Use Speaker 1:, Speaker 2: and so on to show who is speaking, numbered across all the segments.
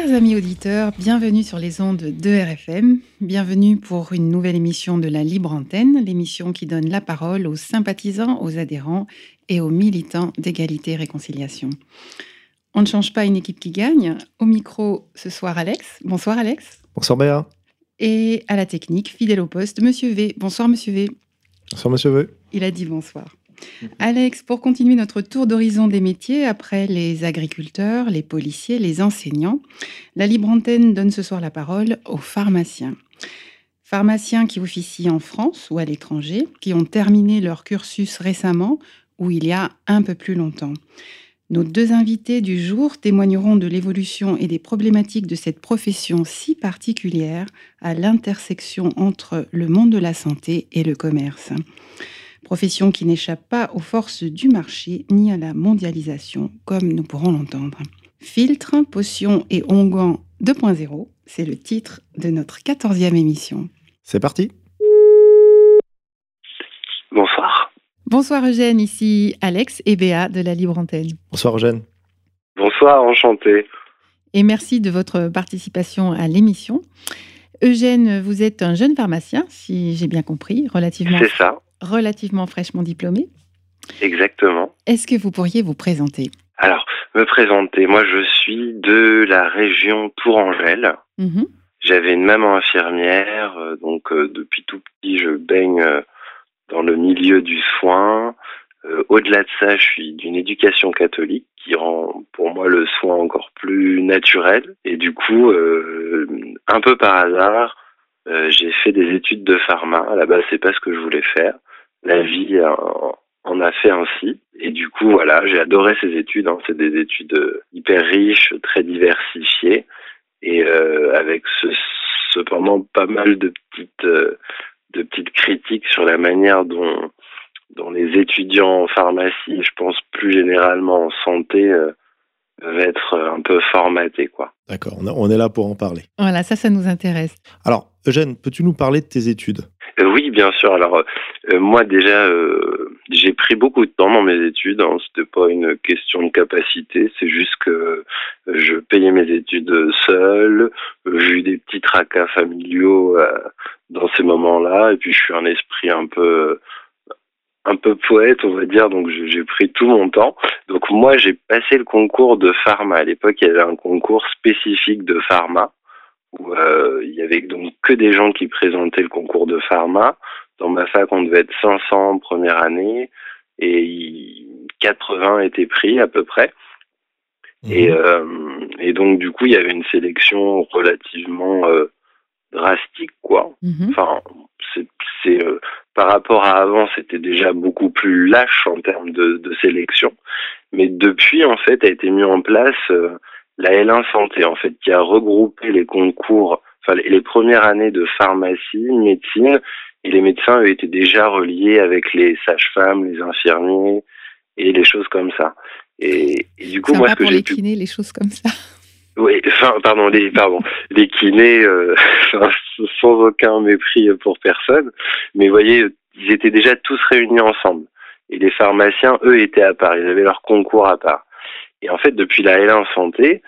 Speaker 1: Chers amis auditeurs, bienvenue sur les ondes de RFM. Bienvenue pour une nouvelle émission de la Libre Antenne, l'émission qui donne la parole aux sympathisants, aux adhérents et aux militants d'égalité et réconciliation. On ne change pas une équipe qui gagne. Au micro ce soir, Alex. Bonsoir, Alex.
Speaker 2: Bonsoir, Béa.
Speaker 1: Et à la technique, fidèle au poste, Monsieur V. Bonsoir, Monsieur V.
Speaker 2: Bonsoir, Monsieur V.
Speaker 1: Il a dit bonsoir. Alex, pour continuer notre tour d'horizon des métiers, après les agriculteurs, les policiers, les enseignants, la Libre Antenne donne ce soir la parole aux pharmaciens. Pharmaciens qui officient en France ou à l'étranger, qui ont terminé leur cursus récemment ou il y a un peu plus longtemps. Nos deux invités du jour témoigneront de l'évolution et des problématiques de cette profession si particulière à l'intersection entre le monde de la santé et le commerce profession qui n'échappe pas aux forces du marché ni à la mondialisation, comme nous pourrons l'entendre. Filtre, potions et onguents 2.0, c'est le titre de notre 14e émission.
Speaker 2: C'est parti
Speaker 3: Bonsoir.
Speaker 1: Bonsoir Eugène, ici Alex et Béa de la Libre Antenne.
Speaker 2: Bonsoir, Eugène.
Speaker 3: Bonsoir, enchanté.
Speaker 1: Et merci de votre participation à l'émission. Eugène, vous êtes un jeune pharmacien, si j'ai bien compris, relativement
Speaker 3: C'est ça,
Speaker 1: relativement fraîchement diplômé.
Speaker 3: exactement.
Speaker 1: Est-ce que vous pourriez vous présenter?
Speaker 3: Alors, me présenter. Moi, je suis de la région Tourangelle.
Speaker 1: Mhm.
Speaker 3: J'avais une maman infirmière, euh, donc euh, depuis tout petit, je baigne euh, dans le milieu du soin. Euh, Au-delà de ça, je suis d'une éducation catholique qui rend pour moi le soin encore plus naturel. Et du coup, euh, un peu par hasard, euh, j'ai fait des études de pharma. À la base, c'est pas ce que je voulais faire. La vie en- en a fait ainsi. Et du coup, voilà, j'ai adoré ces études. hein. C'est des études euh, hyper riches, très diversifiées et euh, avec ce- cependant pas mal de petites euh, de petites critiques sur la manière dont dont les étudiants en pharmacie, je pense plus généralement en santé, peuvent être un peu formatés quoi.
Speaker 2: D'accord, on, est là pour en parler.
Speaker 1: Voilà, ça, ça nous intéresse.
Speaker 2: Alors, Eugène, peux-tu nous parler de tes études?
Speaker 3: Euh, oui, bien sûr. Alors euh, moi déjà, euh, j'ai pris beaucoup de temps dans mes études. Hein. C'était pas une question de capacité, c'est juste que euh, je payais mes études seul. Euh, J'ai eu des petits tracas familiaux euh, dans ces moments-là, et puis je suis un esprit un peu un peu poète, on va dire, donc j'ai pris tout mon temps. Donc moi, j'ai passé le concours de pharma. À l'époque, il y avait un concours spécifique de pharma où euh, il y avait donc que des gens qui présentaient le concours de pharma. Dans ma fac, on devait être 500 en première année et il- 80 étaient pris à peu près. Et,
Speaker 2: Mhm.
Speaker 3: euh, et donc du coup, il y avait une sélection relativement euh, drastique, quoi.
Speaker 1: Mhm.
Speaker 3: Enfin, c'est euh, par rapport à avant, c'était déjà beaucoup plus lâche en termes de, de sélection. Mais depuis, en fait, a été mis en place euh, la L1 Santé, en fait, qui a regroupé les concours, enfin les, les premières années de pharmacie, médecine, et les médecins eux, étaient déjà reliés avec les sages-femmes, les infirmiers et les choses comme ça. Et, et du coup, moi, ce que j'ai
Speaker 1: les
Speaker 3: pu
Speaker 1: kinés, les choses comme ça.
Speaker 3: Oui, enfin, pardon, les, pardon, les kinés, euh, sans aucun mépris pour personne, mais vous voyez, ils étaient déjà tous réunis ensemble. Et les pharmaciens, eux, étaient à part, ils avaient leur concours à part. Et en fait, depuis la L1 santé,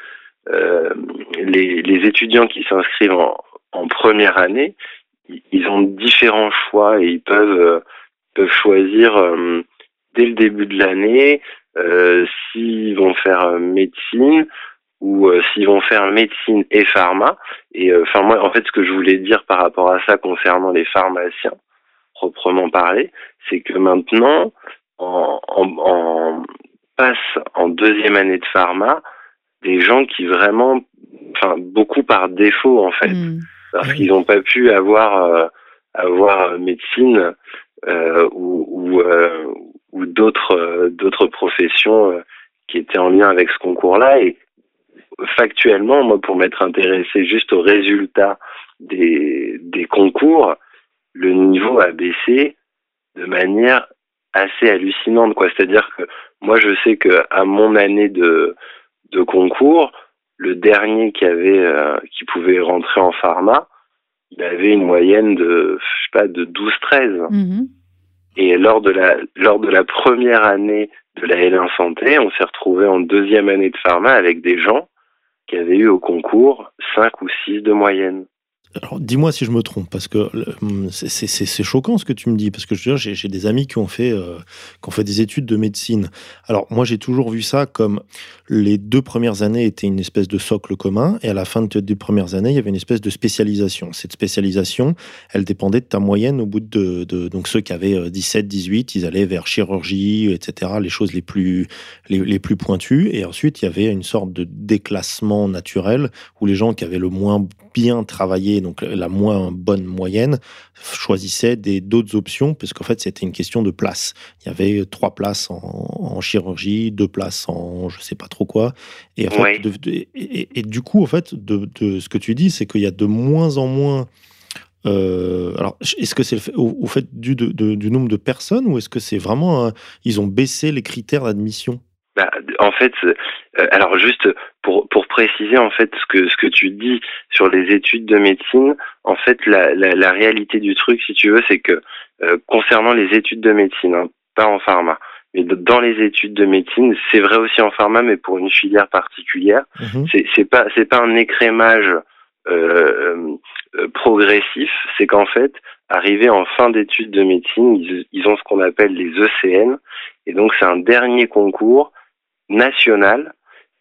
Speaker 3: euh, les, les étudiants qui s'inscrivent en, en première année, ils- ont différents choix et ils peuvent, euh, peuvent choisir euh, dès le début de l'année euh, s'ils vont faire médecine, ou euh, s'ils vont faire médecine et pharma. Et euh, enfin moi, en fait, ce que je voulais dire par rapport à ça concernant les pharmaciens, proprement parlé, c'est que maintenant, on, on- on passe en deuxième année de pharma des gens qui vraiment, enfin beaucoup par défaut en fait,
Speaker 1: Hmm.
Speaker 3: parce
Speaker 2: Oui.
Speaker 3: qu'ils n'ont pas pu avoir euh, avoir médecine euh, ou, ou, euh, ou d'autres d'autres professions qui étaient en lien avec ce concours-là. Et factuellement, moi, pour m'être intéressé juste aux résultats des, des concours, le niveau a baissé de manière assez hallucinante, quoi. C'est-à-dire que moi, je sais que à mon année de, de concours, le dernier qui avait, euh, qui pouvait rentrer en pharma, il avait une moyenne de, je sais pas, de 12-13.
Speaker 1: Mhm.
Speaker 3: Et lors de la, lors de la première année de la L1 santé, on s'est retrouvé en deuxième année de pharma avec des gens qui avaient eu au concours 5 ou 6 de moyenne.
Speaker 2: Alors, dis-moi si je me trompe, parce que hum, c'est choquant ce que tu me dis, parce que j'ai des amis qui ont, fait, euh, qui ont fait des études de médecine. Alors, moi, j'ai toujours vu ça comme les deux premières années étaient une espèce de socle commun, et à la fin de deux premières années, il y avait une espèce de spécialisation. Cette spécialisation, elle dépendait de ta moyenne au bout de. donc, ceux qui avaient 17, euh, 18, ils allaient vers chirurgie, etc., les choses les plus, les plus pointues, et ensuite, il y avait une sorte de déclassement naturel où les gens qui avaient le moins bien travaillé, donc la moins bonne moyenne, choisissait des d'autres options, parce qu'en fait, c'était une question de place. Il y avait trois places en, chirurgie, deux places en je sais pas trop quoi. Et, en fait, et, du coup, en fait, de, ce que tu dis, c'est qu'il y a de moins en moins. Euh, alors, est-ce que c'est au, fait du, du, nombre de personnes ou est-ce que c'est vraiment. ils ont baissé les critères d'admission?
Speaker 3: Bah, en fait, euh, alors juste pour, pour préciser en fait ce que ce que tu dis sur les études de médecine, en fait la, la, la réalité du truc, si tu veux, c'est que euh, concernant les études de médecine, hein, pas en pharma, mais dans les études de médecine, c'est vrai aussi en pharma, mais pour une filière particulière, mmh c'est c'est pas c'est pas un écrémage euh, euh progressif, c'est qu'en fait, arrivé en fin d'études de médecine, ils, ils ont ce qu'on appelle les ECN, et donc c'est un dernier concours national.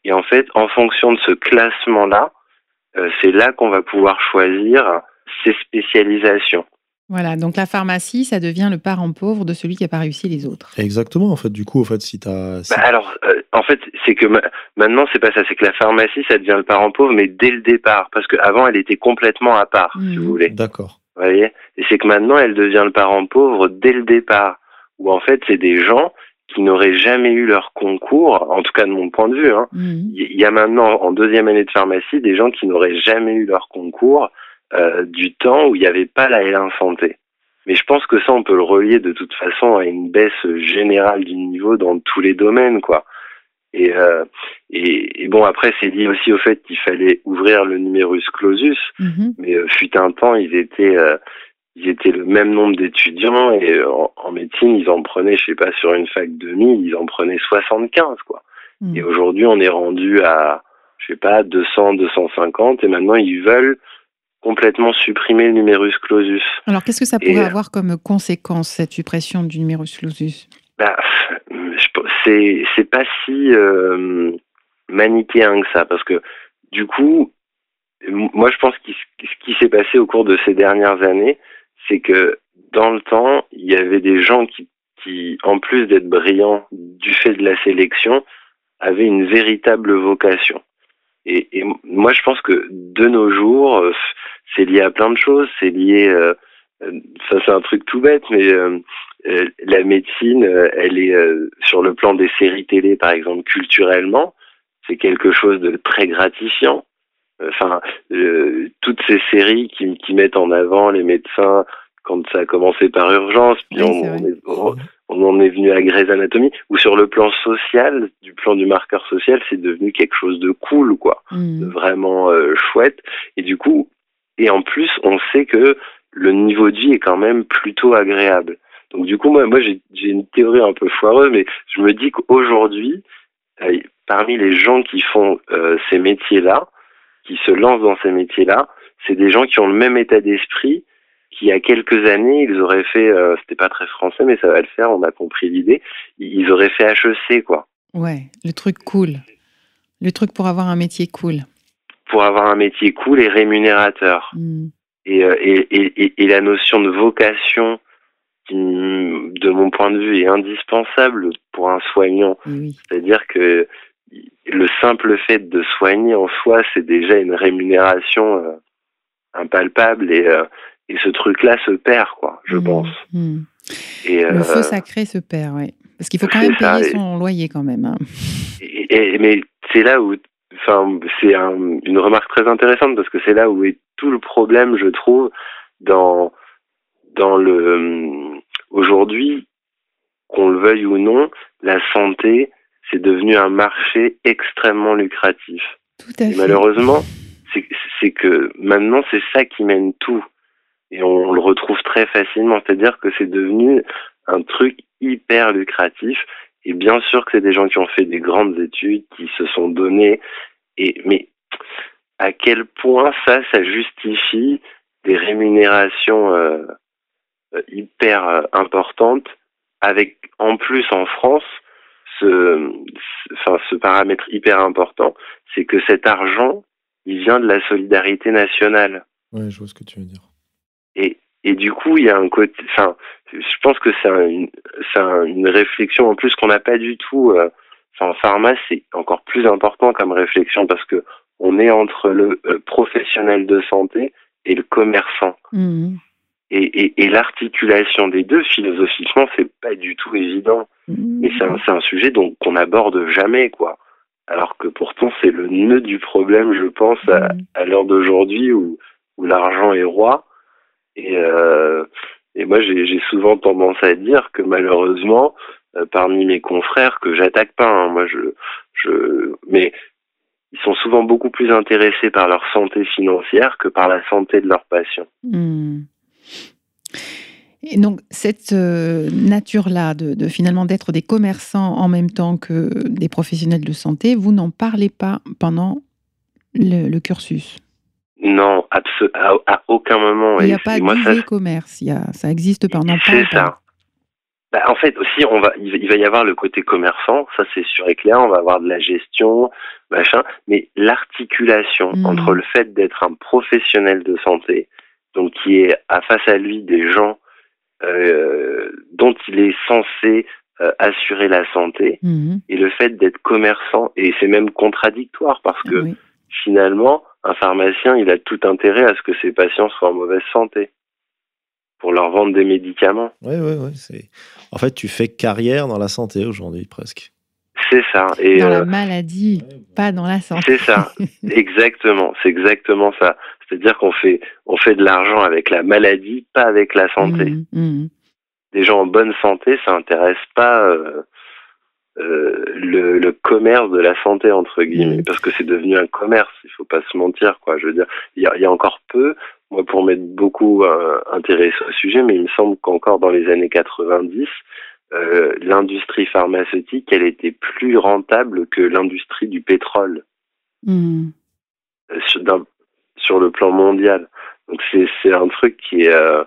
Speaker 3: Et en fait, en fonction de ce classement-là, euh, c'est là qu'on va pouvoir choisir ses spécialisations.
Speaker 1: Voilà, donc la pharmacie, ça devient le parent pauvre de celui qui n'a pas réussi les autres.
Speaker 2: Exactement, en fait, du coup, en fait, si tu as...
Speaker 3: Bah, alors, euh, en fait, c'est que maintenant, c'est pas ça, c'est que la pharmacie, ça devient le parent pauvre, mais dès le départ, parce qu'avant, elle était complètement à part, si vous mmh. voulez.
Speaker 2: D'accord.
Speaker 3: Vous voyez? Et c'est que maintenant, elle devient le parent pauvre dès le départ, où en fait, c'est des gens qui n'auraient jamais eu leur concours, en tout cas de mon point de vue. Hein. Mhm. Il y a maintenant, en deuxième année de pharmacie, des gens qui n'auraient jamais eu leur concours euh, du temps où il n'y avait pas la L1 santé. Mais je pense que ça, on peut le relier de toute façon à une baisse générale du niveau dans tous les domaines, quoi. Et, euh, et, et, bon, après, c'est lié aussi au fait qu'il fallait ouvrir le numerus clausus. Mhm. Mais euh, fut un temps, ils étaient, euh, ils étaient le même nombre d'étudiants et euh, en, médecine, ils en prenaient, je sais pas, sur une fac de 1000, ils en prenaient 75, quoi. Hmm. Et aujourd'hui, on est rendu à, je sais pas, 200, 250 et maintenant, ils veulent complètement supprimer le numerus clausus.
Speaker 1: Alors, qu'est-ce que ça pourrait euh, avoir comme conséquence, cette suppression du numerus clausus?
Speaker 3: Bah, c'est, c'est pas si euh, manichéen que ça, parce que du coup, moi, je pense que ce qui s'est passé au cours de ces dernières années, c'est que dans le temps, il y avait des gens qui, en plus d'être brillants du fait de la sélection, avaient une véritable vocation. Et, et, moi, je pense que de nos jours, euh, c'est lié à plein de choses. C'est lié, euh, euh, ça c'est un truc tout bête, mais la médecine, elle est sur le plan des séries télé, par exemple, culturellement, c'est quelque chose de très gratifiant. Enfin, toutes ces séries qui, qui mettent en avant les médecins quand ça a commencé par urgence, puis on, en est venu à Grey's Anatomy, ou sur le plan social, du plan du marqueur social, c'est devenu quelque chose de cool, quoi, mm. de vraiment euh, chouette. Et du coup, et en plus, on sait que le niveau de vie est quand même plutôt agréable. Donc du coup, moi, moi j'ai une théorie un peu foireuse, mais je me dis qu'aujourd'hui, euh, parmi les gens qui font euh, ces métiers-là, qui se lancent dans ces métiers-là, c'est des gens qui ont le même état d'esprit qui, il y a quelques années, ils auraient fait, euh, c'était pas très français, mais ça va le faire, on a compris l'idée, ils auraient fait HEC, quoi.
Speaker 1: Ouais, le truc cool. Le truc pour avoir un métier cool.
Speaker 3: Pour avoir un métier cool et rémunérateur. Hmm. Euh, et, et, et, et, la notion de vocation, qui, de mon point de vue, est indispensable pour un soignant. C'est-à-dire que le simple fait de soigner en soi, c'est déjà une rémunération euh, impalpable et, et ce truc-là se perd, quoi, je mmh, pense.
Speaker 1: Mmh. Et, le feu euh, sacré se perd, oui. Parce qu'il faut quand même payer son loyer quand même. Hein.
Speaker 3: Et, mais c'est là où, enfin, c'est une remarque très intéressante parce que c'est là où est tout le problème, je trouve, dans dans le aujourd'hui, qu'on le veuille ou non, la santé, c'est devenu un marché extrêmement lucratif.
Speaker 1: Tout à fait.
Speaker 3: malheureusement, c'est que maintenant, c'est ça qui mène tout. Et on, le retrouve très facilement. C'est-à-dire que c'est devenu un truc hyper lucratif. Et bien sûr que c'est des gens qui ont fait des grandes études, qui se sont donnés. Et, mais à quel point ça, ça justifie des rémunérations euh, hyper euh, importantes, avec en plus en France ce, enfin, ce paramètre hyper important, c'est que cet argent, il vient de la solidarité nationale.
Speaker 2: Oui, je vois ce que tu veux dire.
Speaker 3: Et, et du coup, il y a un côté. Enfin, je pense que c'est une, une réflexion en plus qu'on n'a pas du tout. Euh, enfin, en pharma, c'est encore plus important comme réflexion parce que on est entre le professionnel de santé et le commerçant.
Speaker 1: Mmh.
Speaker 3: Et, et, et l'articulation des deux, philosophiquement, c'est pas du tout évident. Mmh. Mais c'est un, un, sujet donc qu'on aborde jamais, quoi. Alors que pourtant, c'est le nœud du problème, je pense, à, mmh. à l'heure d'aujourd'hui où, où l'argent est roi. Et, euh, et moi, j'ai souvent tendance à dire que malheureusement, euh, parmi mes confrères, que j'attaque pas, hein, moi, je, je, mais ils sont souvent beaucoup plus intéressés par leur santé financière que par la santé de leurs patients.
Speaker 1: Mmh. Et donc cette euh, nature-là de, finalement d'être des commerçants en même temps que des professionnels de santé, vous n'en parlez pas pendant le, cursus?
Speaker 3: Non, à, à, aucun moment.
Speaker 1: Il n'y a pas de commerce, il y a, ça existe pendant pas.
Speaker 3: C'est ça. Bah, en fait, aussi, on va, il va y avoir le côté commerçant, ça c'est sûr et clair. On va avoir de la gestion, machin, mais l'articulation mmh. entre le fait d'être un professionnel de santé, donc qui est à face à lui des gens euh, dont il est censé euh, assurer la santé,
Speaker 1: mmh.
Speaker 3: et le fait d'être commerçant, et c'est même contradictoire parce que finalement, un pharmacien, il a tout intérêt à ce que ses patients soient en mauvaise santé pour leur vendre des médicaments.
Speaker 2: Oui, oui, oui. En fait, tu fais carrière dans la santé aujourd'hui, presque.
Speaker 3: C'est ça. Et
Speaker 1: dans la euh, maladie, pas dans la santé.
Speaker 3: C'est ça, exactement. C'est exactement ça. C'est-à-dire qu'on fait, on fait de l'argent avec la maladie, pas avec la santé.
Speaker 1: Mmh, mmh.
Speaker 3: Des gens en bonne santé, ça n'intéresse pas euh, euh, le, le, commerce de la santé entre guillemets, mmh. parce que c'est devenu un commerce. Il faut pas se mentir, quoi. Je veux dire, il y a, y a, encore peu, moi pour m'être beaucoup euh, intéressé au sujet, mais il me semble qu'encore dans les années 90, euh, l'industrie pharmaceutique, elle était plus rentable que l'industrie du pétrole
Speaker 1: mmh.
Speaker 3: Sur, le plan mondial. Donc c'est un truc qui est euh,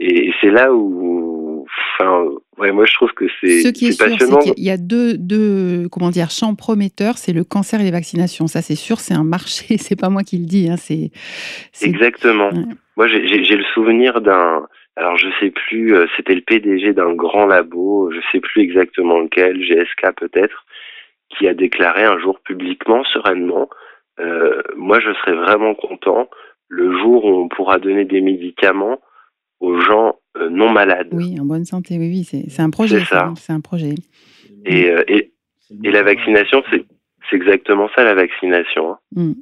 Speaker 3: et c'est là où, enfin, ouais, moi je trouve que c'est
Speaker 1: Ce qui est, sûr, c'est qu'il y a deux, deux, comment dire, champs prometteurs, c'est le cancer et les vaccinations. Ça, c'est sûr, c'est un marché. C'est pas moi qui le dis. Hein, c'est
Speaker 3: exactement. Moi, j'ai le souvenir d'un, alors je sais plus, euh, c'était le PDG d'un grand labo, je sais plus exactement lequel, GSK peut-être, qui a déclaré un jour publiquement, sereinement, euh, moi je serais vraiment content le jour où on pourra donner des médicaments aux gens euh, non malades.
Speaker 1: Oui, en bonne santé, oui, oui, c'est un projet. C'est ça. C'est un projet.
Speaker 3: Et, euh, et, et, la vaccination, c'est exactement ça, la vaccination. Hein.
Speaker 1: Mm.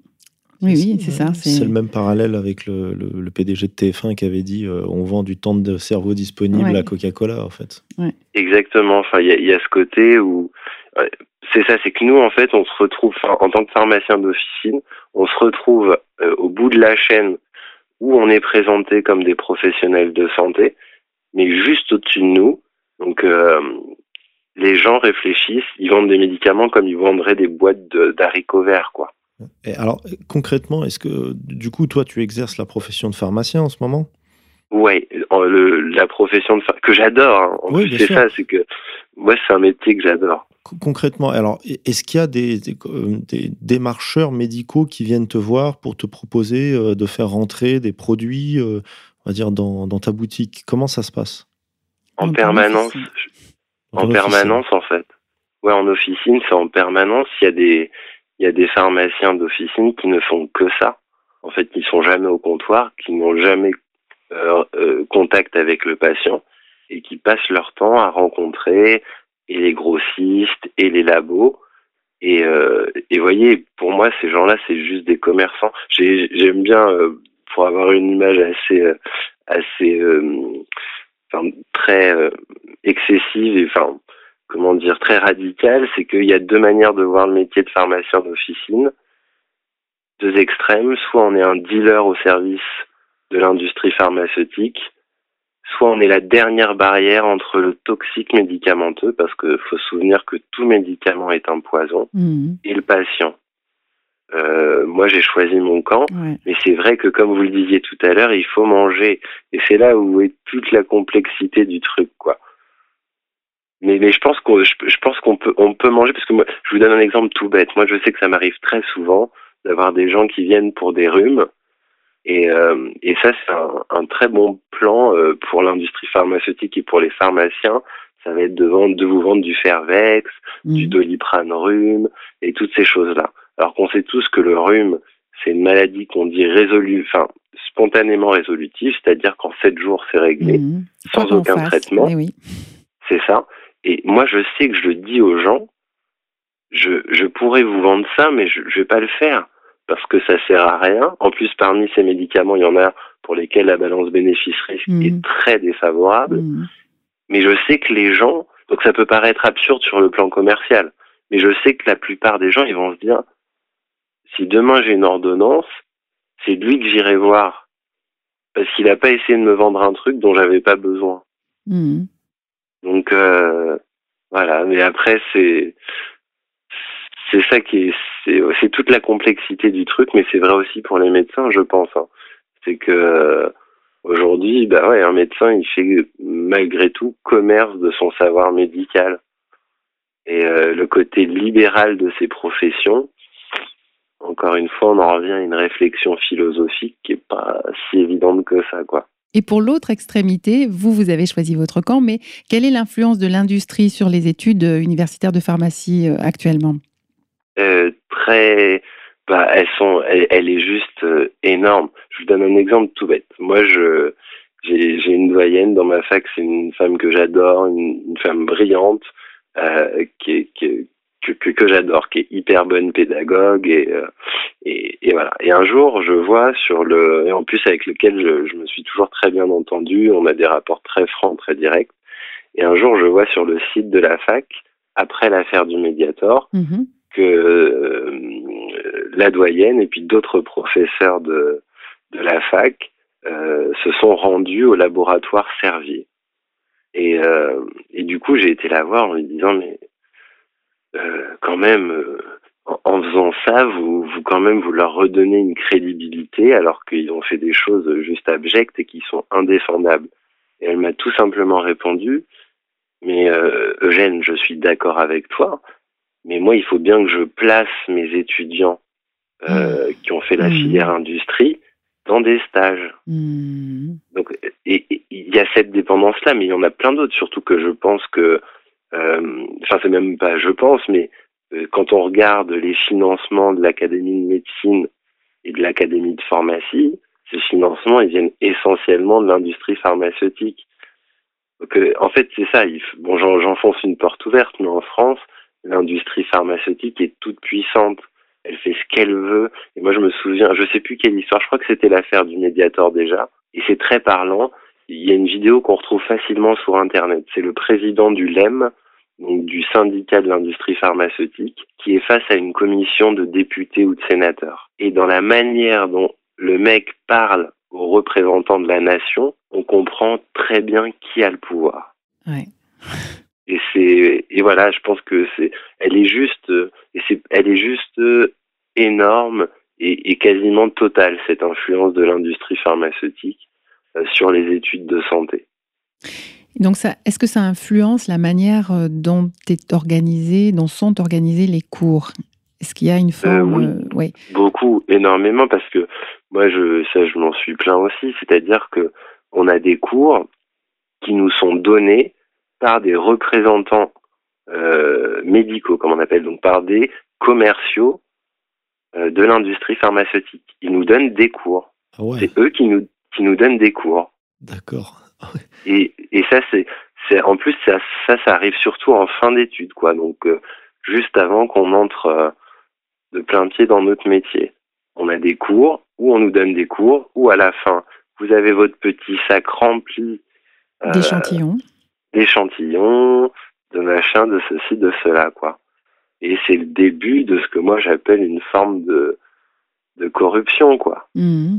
Speaker 1: Oui, oui, c'est ça.
Speaker 2: C'est le même parallèle avec le, le, PDG de TF1 qui avait dit euh, on vend du temps de cerveau disponible à Coca-Cola, en fait.
Speaker 1: Ouais.
Speaker 3: Exactement. Enfin, il y, y, a ce côté où. C'est ça, c'est que nous, en fait, on se retrouve, en tant que pharmacien d'officine, on se retrouve au bout de la chaîne où on est présenté comme des professionnels de santé, mais juste au-dessus de nous. Donc, euh, les gens réfléchissent, ils vendent des médicaments comme ils vendraient des boîtes d'haricots verts, quoi.
Speaker 2: Et alors, concrètement, est-ce que, du coup, toi, tu exerces la profession de pharmacien en ce moment?
Speaker 3: Oui, la profession de que j'adore. Hein.
Speaker 2: Oui,
Speaker 3: c'est ça, c'est que moi, c'est un métier que j'adore.
Speaker 2: Concrètement, alors, est-ce qu'il y a des, des, démarcheurs médicaux qui viennent te voir pour te proposer euh, de faire rentrer des produits, euh, on va dire, dans, dans, ta boutique? Comment ça se passe?
Speaker 3: En permanence. En, permanence, en fait. Ouais, en officine, c'est en permanence. Il y a des, il y a des pharmaciens d'officine qui ne font que ça. En fait, qui sont jamais au comptoir, qui n'ont jamais euh, contact avec le patient et qui passent leur temps à rencontrer et les grossistes et les labos. Et, euh, et voyez, pour moi, ces gens-là, c'est juste des commerçants. J'aime bien, euh, pour avoir une image assez, euh, assez, enfin, très excessive et enfin, comment dire, très radicale, c'est qu'il y a deux manières de voir le métier de pharmacien d'officine, deux extrêmes. Soit on est un dealer au service de l'industrie pharmaceutique, soit on est la dernière barrière entre le toxique médicamenteux, parce qu'il faut se souvenir que tout médicament est un poison, mmh. et le patient. Euh, moi, j'ai choisi mon camp, mais c'est vrai que, comme vous le disiez tout à l'heure, il faut manger, et c'est là où est toute la complexité du truc, quoi. Mais, mais je pense qu'on je, pense qu'on peut on peut manger parce que moi je vous donne un exemple tout bête. Moi je sais que ça m'arrive très souvent d'avoir des gens qui viennent pour des rhumes et, euh, et ça, c'est un, un, très bon plan euh, pour l'industrie pharmaceutique et pour les pharmaciens. Ça va être de, vendre, de vous vendre du Fervex, du mmh. Doliprane rhume et toutes ces choses-là. Alors qu'on sait tous que le rhume, c'est une maladie qu'on dit résolue, enfin spontanément résolutive, c'est-à-dire qu'en sept jours, c'est réglé, mmh. sans aucun traitement.
Speaker 1: Eh oui.
Speaker 3: C'est ça. Et moi, je sais que je le dis aux gens, je, je pourrais vous vendre ça, mais je ne vais pas le faire parce que ça sert à rien. En plus, parmi ces médicaments, il y en a pour lesquels la balance bénéfice-risque mmh. est très défavorable. Mmh. Mais je sais que les gens, donc ça peut paraître absurde sur le plan commercial, mais je sais que la plupart des gens, ils vont se dire, si demain j'ai une ordonnance, c'est lui que j'irai voir. Parce qu'il n'a pas essayé de me vendre un truc dont j'avais pas besoin. Mmh. Donc, euh, voilà. Mais après, c'est, c'est ça qui est, c'est toute la complexité du truc, mais c'est vrai aussi pour les médecins, je pense. Hein. C'est que euh, aujourd'hui, bah ouais, un médecin, il fait malgré tout commerce de son savoir médical. Et euh, le côté libéral de ces professions, encore une fois, on en revient à une réflexion philosophique qui est pas si évidente que ça, quoi.
Speaker 1: Et pour l'autre extrémité, vous, vous avez choisi votre camp, mais quelle est l'influence de l'industrie sur les études universitaires de pharmacie euh, actuellement?
Speaker 3: Euh, très, bah, elles sont, elle, est juste euh, énorme. Je vous donne un exemple tout bête. Moi, je, j'ai, j'ai une doyenne dans ma fac, c'est une femme que j'adore, une, femme brillante, euh, qui que, que, que j'adore, qui est hyper bonne pédagogue et, et, voilà. Et un jour, je vois sur le, et en plus avec lequel je, je, me suis toujours très bien entendu, on a des rapports très francs, très directs. Et un jour, je vois sur le site de la fac, après l'affaire du Mediator, mm-hmm que euh, la doyenne et puis d'autres professeurs de, la fac euh, se sont rendus au laboratoire Servier. Et, euh, et du coup, j'ai été la voir en lui disant, mais quand même, en, faisant ça, vous, quand même, vous leur redonnez une crédibilité alors qu'ils ont fait des choses juste abjectes et qui sont indéfendables. Et elle m'a tout simplement répondu, mais Eugène, je suis d'accord avec toi, mais moi, il faut bien que je place mes étudiants euh, mmh. qui ont fait la mmh. filière industrie dans des stages. Mmh. Donc, et il y a cette dépendance-là, mais il y en a plein d'autres. Surtout que je pense que, euh, enfin, c'est même pas je pense, mais euh, quand on regarde les financements de l'académie de médecine et de l'académie de pharmacie, ces financements, ils viennent essentiellement de l'industrie pharmaceutique. Donc, euh, en fait, c'est ça. Il, bon, j'enfonce une porte ouverte, mais en France, l'industrie pharmaceutique est toute puissante. Elle fait ce qu'elle veut. Et moi, je me souviens, je sais plus quelle histoire, je crois que c'était l'affaire du Mediator déjà. Et c'est très parlant. Il y a une vidéo qu'on retrouve facilement sur Internet. C'est le président du LEM, donc du syndicat de l'industrie pharmaceutique, qui est face à une commission de députés ou de sénateurs. Et dans la manière dont le mec parle aux représentants de la nation, on comprend très bien qui a le pouvoir.
Speaker 1: Ouais.
Speaker 3: Et c'est et voilà, je pense que c'est elle est juste et c'est elle est juste énorme et, et, quasiment totale cette influence de l'industrie pharmaceutique euh, sur les études de santé.
Speaker 1: Donc ça, est-ce que ça influence la manière euh, dont est organisé, dont sont organisés les cours? Est-ce qu'il y a une euh, forme
Speaker 3: oui, beaucoup, énormément, parce que moi, je, ça, je m'en suis plein aussi. C'est-à-dire que on a des cours qui nous sont donnés par des représentants euh, médicaux, comme on appelle, donc par des commerciaux euh, de l'industrie pharmaceutique. Ils nous donnent des cours. Ah C'est eux qui nous, qui nous donnent des cours.
Speaker 2: D'accord.
Speaker 3: Et, et ça, c'est c'est en plus ça, ça, ça arrive surtout en fin d'études, quoi. Donc juste avant qu'on entre de plein pied dans notre métier. On a des cours, ou on nous donne des cours, ou à la fin, vous avez votre petit sac rempli
Speaker 1: d'échantillons,
Speaker 3: d'échantillons, de machin, de ceci, de cela, quoi. Et c'est le début de ce que moi j'appelle une forme de, de corruption, quoi.
Speaker 1: Mmh.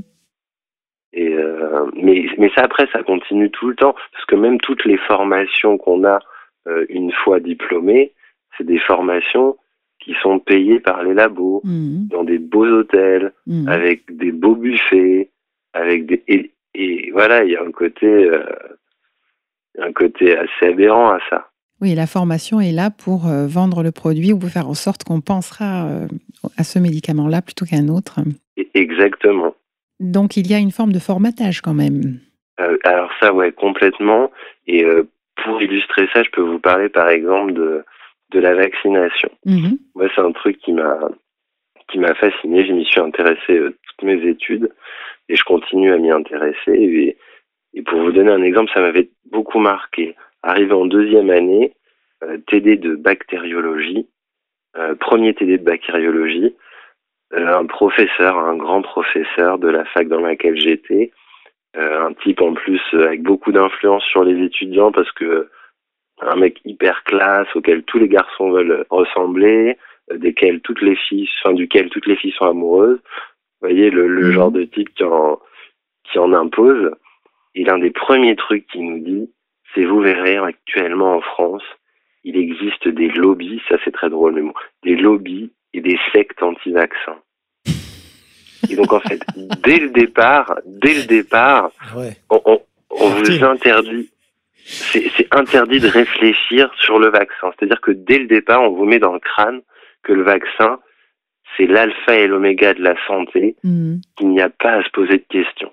Speaker 3: Et euh, mais, mais ça après, ça continue tout le temps, parce que même toutes les formations qu'on a euh, une fois diplômés, c'est des formations qui sont payées par les labos,
Speaker 1: Mmh.
Speaker 3: dans des beaux hôtels,
Speaker 1: Mmh.
Speaker 3: avec des beaux buffets, avec des et, et voilà, il y a un côté euh, un côté assez aberrant à ça.
Speaker 1: Oui, la formation est là pour euh, vendre le produit ou pour faire en sorte qu'on pensera euh, à ce médicament-là plutôt qu'à un autre.
Speaker 3: Exactement.
Speaker 1: Donc il y a une forme de formatage quand même.
Speaker 3: Euh, alors ça, ouais, complètement. Et euh, pour illustrer ça, je peux vous parler par exemple de, de la vaccination.
Speaker 1: Mhm.
Speaker 3: Moi, c'est un truc qui m'a qui m'a fasciné. Je m'y suis intéressé euh, toutes mes études et je continue à m'y intéresser. Et, et pour vous donner un exemple, ça m'avait beaucoup marqué. Arrivé en deuxième année, euh, TD de bactériologie, euh, premier TD de bactériologie, euh, un professeur, un grand professeur de la fac dans laquelle j'étais, euh, un type en plus avec beaucoup d'influence sur les étudiants parce que un mec hyper classe auquel tous les garçons veulent ressembler, euh, desquels toutes les filles, enfin duquel toutes les filles sont amoureuses. Vous voyez le, le
Speaker 1: Mhm.
Speaker 3: genre de type qui en qui en impose. Et l'un des premiers trucs qu'il nous dit, c'est vous verrez actuellement en France, il existe des lobbies, ça c'est très drôle mais bon, des lobbies et des sectes anti-vaccins. Et donc en fait, dès le départ, dès le départ,
Speaker 2: Ouais.
Speaker 3: on, on, on vous interdit, c'est interdit de réfléchir sur le vaccin. C'est-à-dire que dès le départ, on vous met dans le crâne que le vaccin, c'est l'alpha et l'oméga de la santé,
Speaker 1: Mhm.
Speaker 3: qu'il n'y a pas à se poser de questions.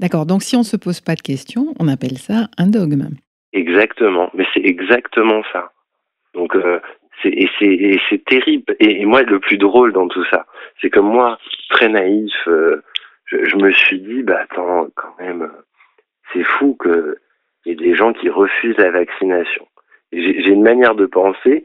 Speaker 1: D'accord, donc si on ne se pose pas de questions, on appelle ça un dogme.
Speaker 3: Exactement, mais c'est exactement ça. Donc euh, c'est et c'est terrible. Et, et moi, le plus drôle dans tout ça, c'est que moi, très naïf, euh, je, je me suis dit, bah attends, quand même, c'est fou que y ait des gens qui refusent la vaccination. J'ai une manière de penser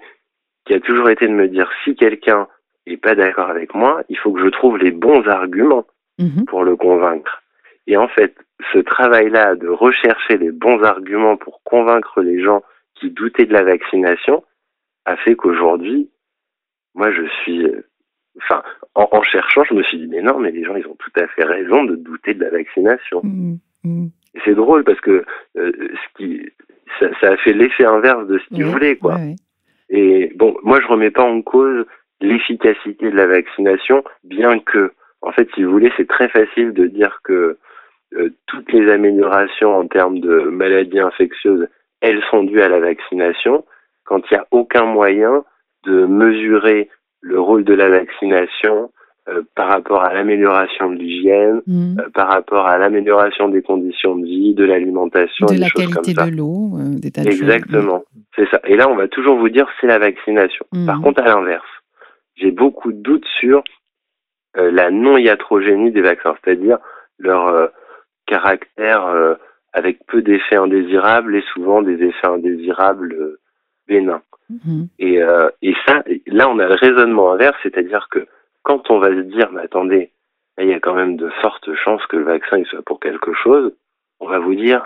Speaker 3: qui a toujours été de me dire, si quelqu'un est pas d'accord avec moi, il faut que je trouve les bons arguments
Speaker 1: Mhm.
Speaker 3: pour le convaincre. Et en fait, ce travail-là de rechercher les bons arguments pour convaincre les gens qui doutaient de la vaccination a fait qu'aujourd'hui, moi, je suis, euh, enfin, en, en cherchant, je me suis dit, mais non, mais les gens, ils ont tout à fait raison de douter de la vaccination.
Speaker 1: Mhm.
Speaker 3: Et c'est drôle parce que euh, ce qui, ça, ça a fait l'effet inverse de ce qu'ils
Speaker 1: Ouais,
Speaker 3: voulaient, quoi. Et bon, moi, je remets pas en cause l'efficacité de la vaccination, bien que, en fait, si vous voulez, c'est très facile de dire que toutes les améliorations en termes de maladies infectieuses, elles sont dues à la vaccination, quand il n'y a aucun moyen de mesurer le rôle de la vaccination euh, par rapport à l'amélioration de l'hygiène,
Speaker 1: Mhm.
Speaker 3: euh, par rapport à l'amélioration des conditions de vie, de l'alimentation,
Speaker 1: De la qualité de l'eau, euh, des tas de choses.
Speaker 3: Exactement, c'est ça. Et là, on va toujours vous dire c'est la vaccination.
Speaker 1: Mhm.
Speaker 3: Par contre, à l'inverse, j'ai beaucoup de doutes sur euh, la non-iatrogénie des vaccins, c'est-à-dire leur euh, caractère euh, avec peu d'effets indésirables et souvent des effets indésirables euh, bénins.
Speaker 1: Mhm.
Speaker 3: Et, euh, et ça, là, on a le raisonnement inverse, c'est-à-dire que quand on va se dire, mais attendez, là, il y a quand même de fortes chances que le vaccin il soit pour quelque chose, on va vous dire,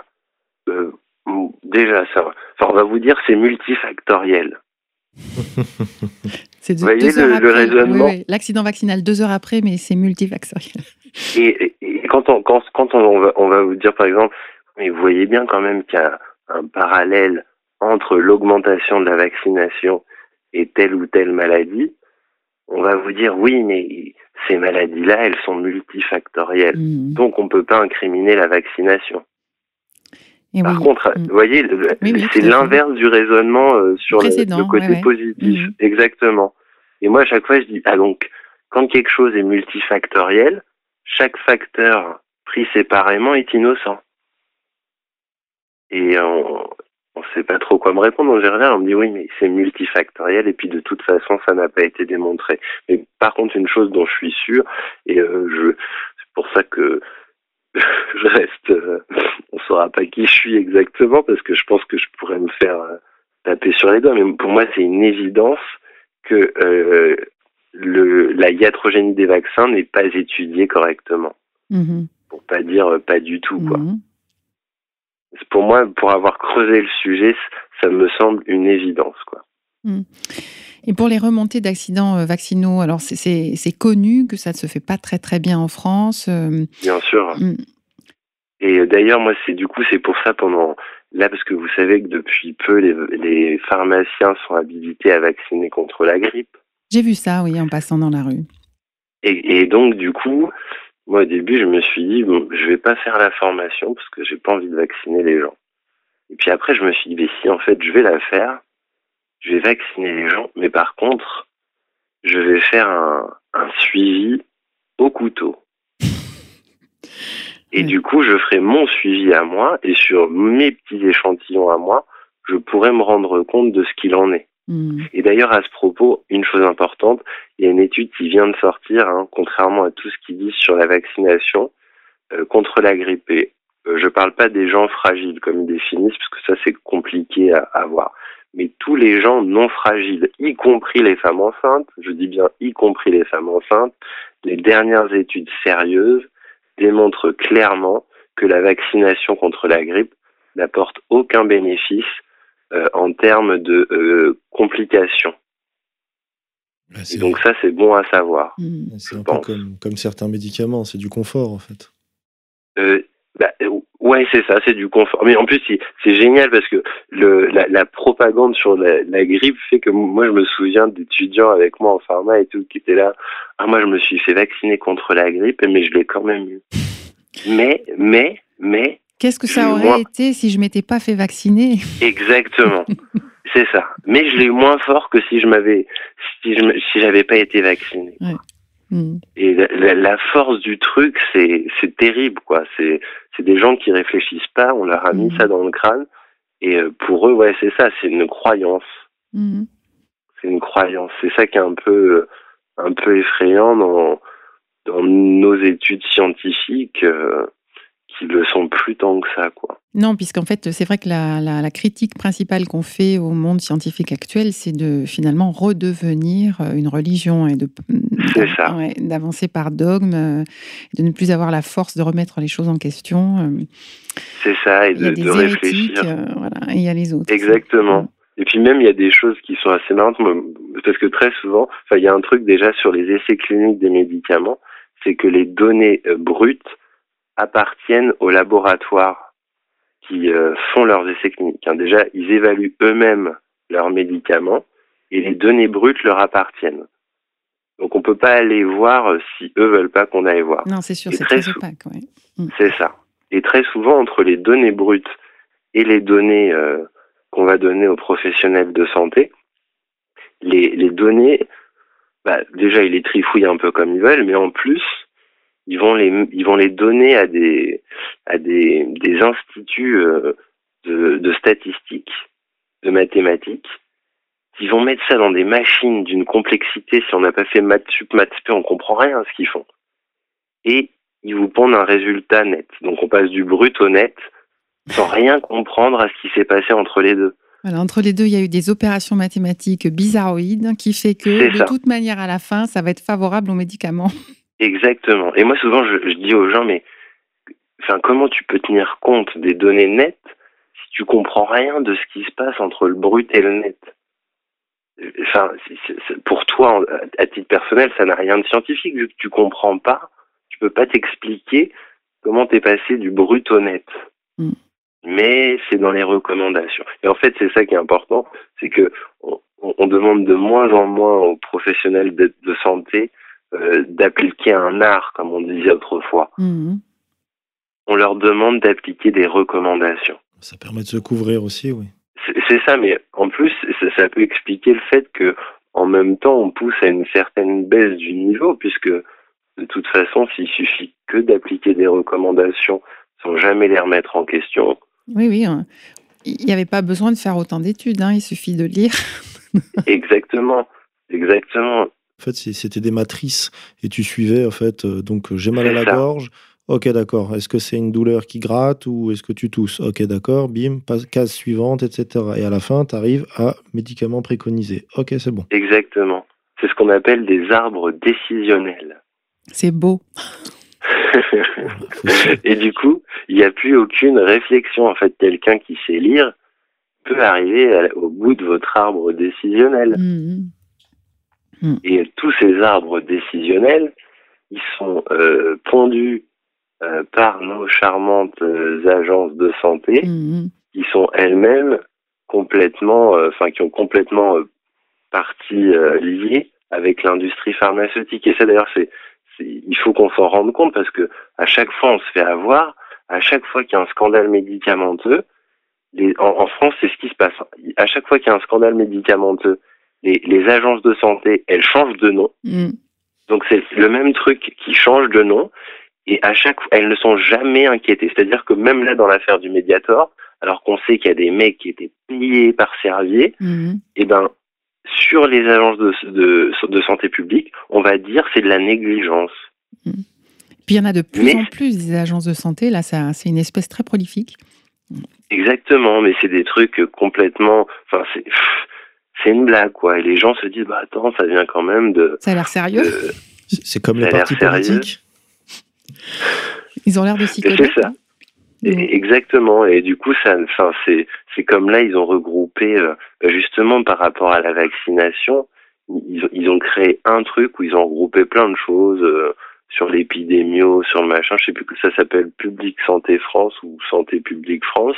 Speaker 3: déjà, ça, enfin, on va vous dire, c'est multifactoriel.
Speaker 1: C'est
Speaker 3: le- le raisonnement
Speaker 1: Oui, oui. L'accident vaccinal deux heures après, mais c'est multifactoriel.
Speaker 3: Et, et quand on quand, quand on, va, on va vous dire par exemple, mais vous voyez bien quand même qu'il y a un parallèle entre l'augmentation de la vaccination et telle ou telle maladie, on va vous dire oui, mais ces maladies-là, elles sont multifactorielles.
Speaker 1: Mhm.
Speaker 3: Donc on ne peut pas incriminer la vaccination.
Speaker 1: Et
Speaker 3: Par
Speaker 1: oui.
Speaker 3: contre,
Speaker 1: Mm.
Speaker 3: vous voyez, le-
Speaker 1: Oui, oui,
Speaker 3: c'est l'inverse du raisonnement euh, sur le, côté
Speaker 1: ouais, ouais.
Speaker 3: positif.
Speaker 1: Mhm.
Speaker 3: Exactement. Et moi, à chaque fois, je dis, ah donc, quand quelque chose est multifactoriel, chaque facteur pris séparément est innocent. Et on ne sait pas trop quoi me répondre. Donc, j'y on me dit, oui, mais c'est multifactoriel, et puis de toute façon, ça n'a pas été démontré. Mais par contre, une chose dont je suis sûr, et euh, je, c'est pour ça que je reste, euh, on saura pas qui je suis exactement parce que je pense que je pourrais me faire sur les doigts, mais pour moi, c'est une évidence que euh, le, la iatrogénie des vaccins n'est pas étudiée correctement.
Speaker 1: Mhm.
Speaker 3: Pour pas dire euh, pas du tout, quoi.
Speaker 1: Mhm.
Speaker 3: Pour moi, pour avoir creusé le sujet, ça me semble une évidence, quoi.
Speaker 1: Et pour les remontées d'accidents euh, vaccinaux, alors c'est- connu que ça ne se fait pas très très bien en France. euh,
Speaker 3: Bien sûr.
Speaker 1: mm,
Speaker 3: Et d'ailleurs, moi, c'est du coup, c'est pour ça pendant là, parce que vous savez que depuis peu, les, les pharmaciens sont habilités à vacciner contre la grippe.
Speaker 1: J'ai vu ça, oui, en passant dans la rue.
Speaker 3: Et, et donc, du coup, moi, au début, je me suis dit, bon, je vais pas faire la formation parce que j'ai pas envie de vacciner les gens. Et puis après, je me suis dit, mais si, en fait, je vais la faire, je vais vacciner les gens, mais par contre, je vais faire un, un suivi au couteau. Et
Speaker 1: Ouais.
Speaker 3: du coup, je ferai mon suivi à moi et sur mes petits échantillons à moi, je pourrai me rendre compte de ce qu'il en est.
Speaker 1: Mm.
Speaker 3: Et d'ailleurs, à ce propos, une chose importante, il y a une étude qui vient de sortir, hein, contrairement à tout ce qu'ils disent sur la vaccination euh, contre la grippe. Et euh, je parle pas des gens fragiles comme ils définissent, parce que ça c'est compliqué à, voir. Mais tous les gens non fragiles, y compris les femmes enceintes, je dis bien y compris les femmes enceintes, les dernières études sérieuses démontrent clairement que la vaccination contre la grippe n'apporte aucun bénéfice en termes de euh, complications.
Speaker 2: Bah,
Speaker 3: Et
Speaker 2: c'est
Speaker 3: donc ça, c'est bon à savoir.
Speaker 1: Mm.
Speaker 2: c'est
Speaker 3: je
Speaker 2: un peu comme, comme certains médicaments, c'est du confort en fait.
Speaker 3: Euh, bah, euh, ouais, c'est ça, c'est du confort. Mais en plus, c'est- c'est génial parce que le, la, la propagande sur la, la grippe fait que moi, je me souviens d'étudiants avec moi en pharma et tout qui étaient là. Ah, moi, je me suis fait vacciner contre la grippe, mais je l'ai quand même eu. Mais, mais, mais,
Speaker 1: Qu'est-ce que ça aurait été si je m'étais pas fait vacciner?
Speaker 3: Exactement. c'est ça. Mais je l'ai eu moins fort que si je m'avais, si je si j'avais pas été vacciné.
Speaker 1: Mm.
Speaker 3: Et la, la- la force du truc, c'est c'est terrible, quoi. C'est c'est des gens qui réfléchissent pas. On leur a mis
Speaker 1: Mhm.
Speaker 3: ça dans le crâne. Et euh, pour eux, ouais, c'est ça. C'est une croyance.
Speaker 1: Mm.
Speaker 3: C'est une croyance. C'est ça qui est un peu euh, un peu effrayant dans dans nos études scientifiques, euh, qui le sont plus tant que ça, quoi.
Speaker 1: Non, puisqu'en fait, c'est vrai que la, la- la critique principale qu'on fait au monde scientifique actuel, c'est de finalement redevenir euh, une religion et de ouais, d'avancer par dogme, euh, de ne plus avoir la force de remettre les choses en question. euh.
Speaker 3: C'est ça, et de, réfléchir.
Speaker 1: euh, voilà, et il y a les autres.
Speaker 3: Exactement. Et puis même, il y a des choses qui sont assez marrantes, parce que très souvent, il y a un truc déjà sur les essais cliniques des médicaments, c'est que les données brutes appartiennent aux laboratoires qui euh, font leurs essais cliniques. hein. Déjà, ils évaluent eux-mêmes leurs médicaments et les données brutes leur appartiennent. Donc on peut pas aller voir euh, si eux veulent pas qu'on aille voir.
Speaker 1: Non, c'est sûr, c'est
Speaker 3: très
Speaker 1: très opaque. ouais.
Speaker 3: C'est ça. Et très souvent, entre les données brutes et les données euh, qu'on va donner aux professionnels de santé, les, les données, bah, déjà, ils les trifouillent un peu comme ils veulent, mais en plus, ils vont les, ils vont les donner à des, à des, des instituts euh, de, de statistiques, de mathématiques, qui vont mettre ça dans des machines d'une complexité, si on n'a pas fait maths sup, maths spé, on comprend rien à ce qu'ils font. Et ils vous pondent un résultat net. Donc on passe du brut au net sans rien comprendre à ce qui s'est passé entre les deux.
Speaker 1: Voilà, entre les deux, il y a eu des opérations mathématiques bizarroïdes qui fait que de
Speaker 3: ça.
Speaker 1: toute manière, à la fin, ça va être favorable aux médicaments.
Speaker 3: Exactement. Et moi souvent je, je dis aux gens mais enfin comment tu peux tenir compte des données nettes si tu comprends rien de ce qui se passe entre le brut et le net? Enfin, pour toi, à titre personnel, ça n'a rien de scientifique vu que tu comprends pas. Tu peux pas t'expliquer comment t'es passé du brut au net.
Speaker 1: Mm.
Speaker 3: Mais c'est dans les recommandations. Et en fait, c'est ça qui est important, c'est que on, on- on demande de moins en moins aux professionnels de, de santé euh, d'appliquer un art, comme on disait autrefois.
Speaker 1: Mhm.
Speaker 3: On leur demande d'appliquer des recommandations.
Speaker 2: Ça permet de se couvrir aussi, oui.
Speaker 3: C'est c'est ça, mais en plus, ça, ça peut expliquer le fait que, en même temps, on pousse à une certaine baisse du niveau, puisque de toute façon, s'il suffit que d'appliquer des recommandations sans jamais les remettre en question,
Speaker 1: Oui, oui. hein. Il n'y avait pas besoin de faire autant d'études, hein, il suffit de lire.
Speaker 3: exactement, exactement,
Speaker 2: En fait, c'était des matrices et tu suivais, en fait, euh, donc euh, j'ai mal à la
Speaker 3: ça.
Speaker 2: gorge. Ok, d'accord. Est-ce que c'est une douleur qui gratte ou est-ce que tu tousses? Ok, d'accord. Bim, case suivante, etc. Et à la fin, tu arrives à médicaments préconisés. Ok, c'est bon.
Speaker 3: Exactement. C'est ce qu'on appelle des arbres décisionnels.
Speaker 1: C'est beau.
Speaker 3: et du coup, il n'y a plus aucune réflexion. En fait, quelqu'un qui sait lire peut arriver au bout de votre arbre décisionnel. Mmh, mmh. Et tous ces arbres décisionnels, ils sont euh, pondus euh, par nos charmantes euh, agences de santé, mmh, qui sont elles-mêmes complètement, enfin qui ont complètement partie liée avec l'industrie pharmaceutique. Et ça, d'ailleurs, c'est il faut qu'on s'en rende compte parce que à chaque fois on se fait avoir, à chaque fois qu'il y a un scandale médicamenteux, les, en, France c'est ce qui se passe. À chaque fois qu'il y a un scandale médicamenteux, les, les agences de santé elles changent de nom. Mm. Donc c'est le même truc qui change de nom et à chaque fois elles ne sont jamais inquiétées. C'est-à-dire que même là dans l'affaire du Mediator, alors qu'on sait qu'il y a des mecs qui étaient payés par Servier, mm. et eh ben sur les agences de, de, de santé publique, on va dire c'est de la négligence.
Speaker 1: Mmh. Puis il y en a de plus en plus des agences de santé, là c'est une espèce très prolifique.
Speaker 3: Exactement, mais c'est des trucs complètement... Enfin, c'est c'est une blague, quoi. Et les gens se disent, bah attends, ça vient quand même de...
Speaker 1: Ça a l'air sérieux
Speaker 2: C'est comme les partis politiques
Speaker 1: Ils ont l'air de s'y C'est ça.
Speaker 3: Exactement. Et du coup, ça, enfin, c'est, c'est comme là, ils ont regroupé, euh, justement, par rapport à la vaccination, ils, ils, ont créé un truc où ils ont regroupé plein de choses euh, sur l'épidémio, sur le machin. Je sais plus que ça s'appelle Public Santé France ou Santé Publique France.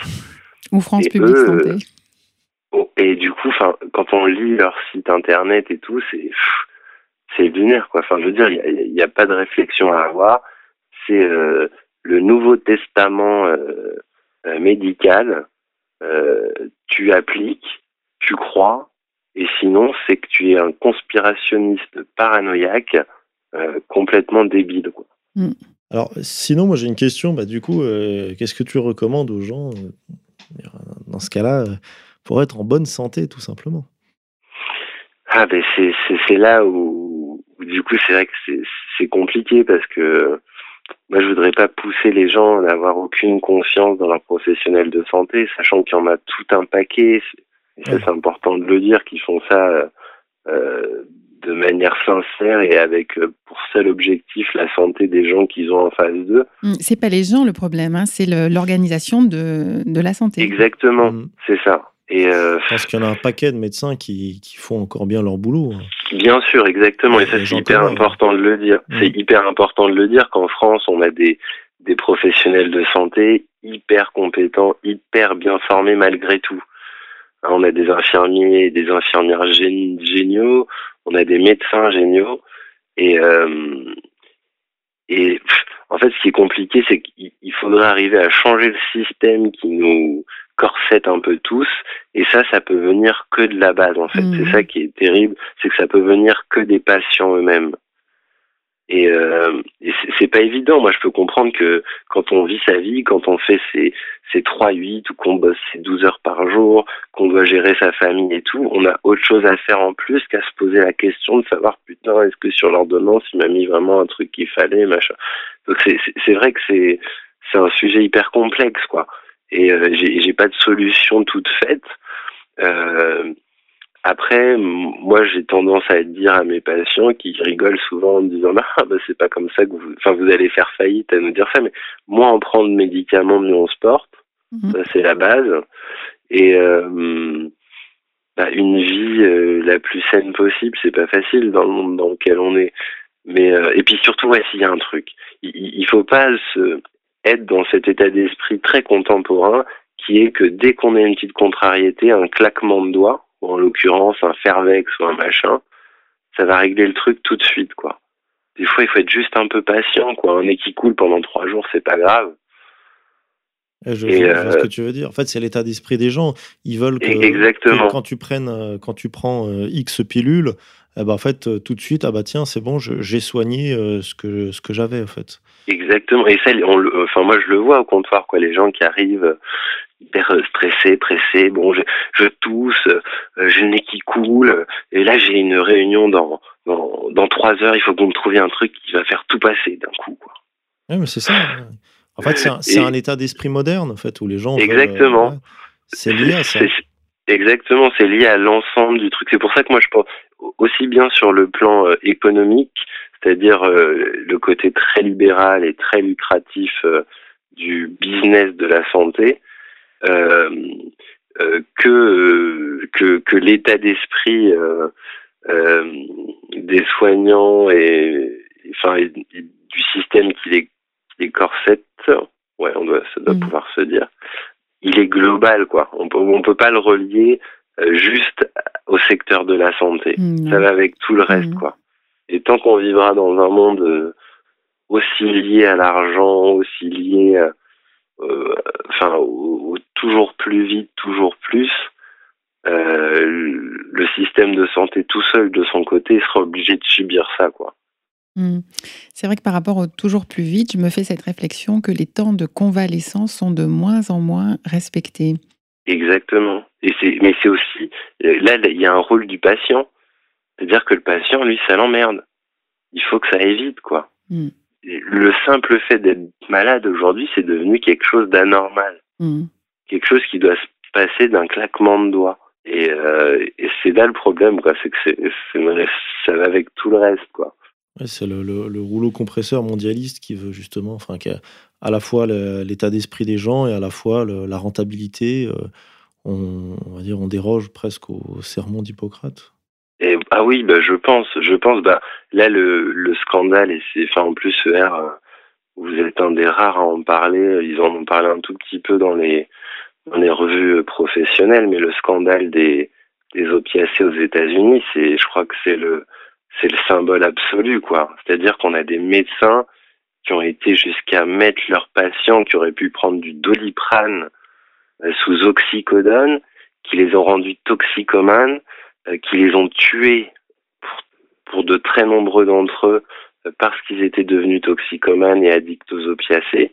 Speaker 1: Ou France Publique Santé.
Speaker 3: Et du coup, enfin, quand on lit leur site internet et tout, c'est, c'est binaire, quoi. Enfin, je veux dire, il n'y a, a, pas de réflexion à avoir. C'est euh, le Nouveau Testament euh, euh, médical, euh, tu appliques, tu crois, et sinon c'est que tu es un conspirationniste paranoïaque complètement débile. Quoi.
Speaker 2: Mm. Alors, sinon, moi j'ai une question. Bah, du coup, qu'est-ce que tu recommandes aux gens, dans ce cas-là, pour être en bonne santé, tout simplement
Speaker 3: Ah, ben c'est là où, où, du coup, c'est vrai que c'est compliqué parce que moi, je voudrais pas pousser les gens à n'avoir aucune confiance dans leur professionnel de santé, sachant qu'il y en a tout un paquet. c'est important de le dire, qu'ils font ça euh, de manière sincère et avec euh, pour seul objectif la santé des gens qu'ils ont en face d'eux.
Speaker 1: Hum, c'est pas les gens le problème, hein, c'est l'organisation de, de, la santé.
Speaker 3: Exactement, hum. c'est ça.
Speaker 2: Et euh, je pense qu'il y en a un paquet de médecins qui, qui font encore bien leur boulot. Hein.
Speaker 3: Bien sûr, exactement. Et, ça, c'est hyper important de le dire. Mm. C'est hyper important de le dire qu'en France, on a des, des professionnels de santé hyper compétents, hyper bien formés malgré tout. Hein, on a des infirmiers et des infirmières géniaux, on a des médecins géniaux. Et, euh, et en fait, ce qui est compliqué, c'est qu'il faudrait arriver à changer le système qui nous corsette un peu tous. Et ça, ça peut venir que de la base, en fait. C'est mhm. ça qui est terrible, c'est que ça peut venir que des patients eux-mêmes. Et, euh, c'est pas évident. Moi, je peux comprendre que quand on vit sa vie, quand on fait ses, ses 3-8 ou qu'on bosse ses 12 heures par jour, qu'on doit gérer sa famille et tout, on a autre chose à faire en plus qu'à se poser la question de savoir, putain, est-ce que sur l'ordonnance, il m'a mis vraiment un truc qu'il fallait, machin. Donc c'est vrai que c'est c'est un sujet hyper complexe, quoi et euh, j'ai pas de solution toute faite. Euh, après, moi, j'ai tendance à dire à mes patients qui rigolent souvent en me disant ah bah c'est pas comme ça que vous, enfin vous allez faire faillite à nous dire ça, mais moi en prendre médicaments, mieux on se porte, mhm. ça c'est la base. Et euh, bah, une vie euh, la plus saine possible, c'est pas facile dans le monde dans lequel on est. Mais euh, et puis surtout, ouais, s'il y a un truc, il, il faut pas se être dans cet état d'esprit très contemporain qui est que dès qu'on a une petite contrariété, un claquement de doigts, ou en l'occurrence un fervex ou un machin, ça va régler le truc tout de suite, quoi. Des fois, il faut être juste un peu patient, quoi. Un nez qui coule pendant trois jours, c'est pas grave.
Speaker 2: Eh, je, vois ce euh, que tu veux dire. En fait, c'est l'état d'esprit des gens. Ils veulent que, quand tu prennes, euh, quand tu prends euh, X pilules, eh ben, en fait, tout de suite, ah bah tiens, c'est bon, j'ai soigné ce que ce que j'avais en fait.
Speaker 3: Exactement. Et ça, on, enfin moi je le vois au comptoir, quoi. Les gens qui arrivent hyper stressés, pressés. Bon, je, je tousse, j'ai le nez qui coule. Et là, j'ai une réunion dans, dans dans trois heures. Il faut que vous me trouviez un truc qui va faire tout passer d'un coup, quoi.
Speaker 2: Oui, mais c'est ça. En fait, c'est un, état d'esprit moderne, en fait, où les gens.
Speaker 3: Exactement.
Speaker 2: c'est lié à ça.
Speaker 3: Exactement, c'est lié à l'ensemble du truc. C'est pour ça que moi, je pense aussi bien sur le plan euh, économique, c'est-à-dire euh, le côté très libéral et très lucratif euh, du business de la santé, que, que, que l'état d'esprit des soignants et, enfin, du système qui les, corsette, ouais, on doit, ça doit mmh. pouvoir se dire, il est global, quoi. On peut, on peut pas le relier juste au secteur de la santé. Mmh, ça va avec tout le reste, mmh. quoi. Et tant qu'on vivra dans un monde euh, aussi lié à l'argent, aussi lié, euh, enfin, au, toujours plus vite, toujours plus, le système de santé tout seul de son côté sera obligé de subir ça, quoi.
Speaker 1: Mmh. C'est vrai que par rapport au toujours plus vite, je me fais cette réflexion que les temps de convalescence sont de moins en moins respectés.
Speaker 3: Exactement. Et c'est, mais c'est aussi, euh, là, il y a un rôle du patient. C'est-à-dire que le patient, lui, ça l'emmerde. Il faut que ça aille vite, quoi. Mmh. Le simple fait d'être malade aujourd'hui, c'est devenu quelque chose d'anormal. Mmh. Quelque chose qui doit se passer d'un claquement de doigts. Et, euh, et c'est là le problème, quoi. C'est que c'est, ça va avec tout le reste, quoi
Speaker 2: c'est le, rouleau compresseur mondialiste qui veut justement, enfin, qui a à la fois l'état d'esprit des gens et à la fois la rentabilité. Euh, on, va dire, on déroge presque au sermon d'Hippocrate.
Speaker 3: Ah oui, bah, je pense, je pense, bah, là, le, scandale, et c'est, en plus, R, euh, vous êtes un des rares à en parler, ils en ont parlé un tout petit peu dans les, dans les revues professionnelles, mais le scandale des, des opiacés aux États-Unis, c'est, je crois que c'est le, c'est le symbole absolu, quoi. C'est-à-dire qu'on a des médecins qui ont été jusqu'à mettre leurs patients qui auraient pu prendre du doliprane euh, sous oxycodone, qui les ont rendus toxicomanes, euh, qui les ont tués pour, de très nombreux d'entre eux euh, parce qu'ils étaient devenus toxicomanes et addicts aux opiacés,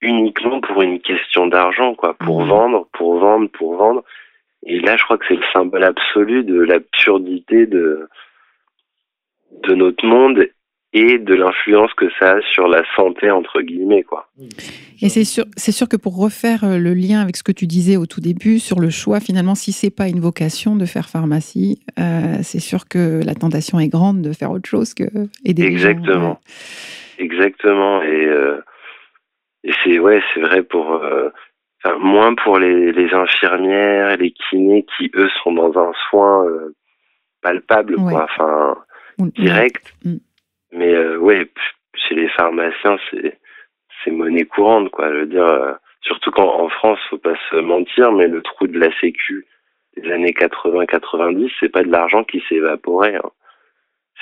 Speaker 3: uniquement pour une question d'argent, quoi, pour mmh. vendre, pour vendre, pour vendre. Et là, je crois que c'est le symbole absolu de l'absurdité de, de notre monde et de l'influence que ça a sur la santé entre guillemets quoi.
Speaker 1: Et c'est sûr, c'est sûr que pour refaire euh, le lien avec ce que tu disais au tout début sur le choix, finalement, si c'est pas une vocation de faire pharmacie, euh, c'est sûr que la tentation est grande de faire autre chose que aider.
Speaker 3: Exactement, exactement. Et, euh, et c'est ouais, c'est vrai pour enfin, moins pour les, les, infirmières, les kinés qui eux sont dans un soin palpable quoi. Enfin direct. Mm. Mais euh, ouais, chez les pharmaciens, c'est c'est monnaie courante, quoi. Je veux dire, euh, surtout qu'en France, faut pas se mentir, mais le trou de la Sécu des années 80-90, c'est pas de l'argent qui s'est évaporé. Hein.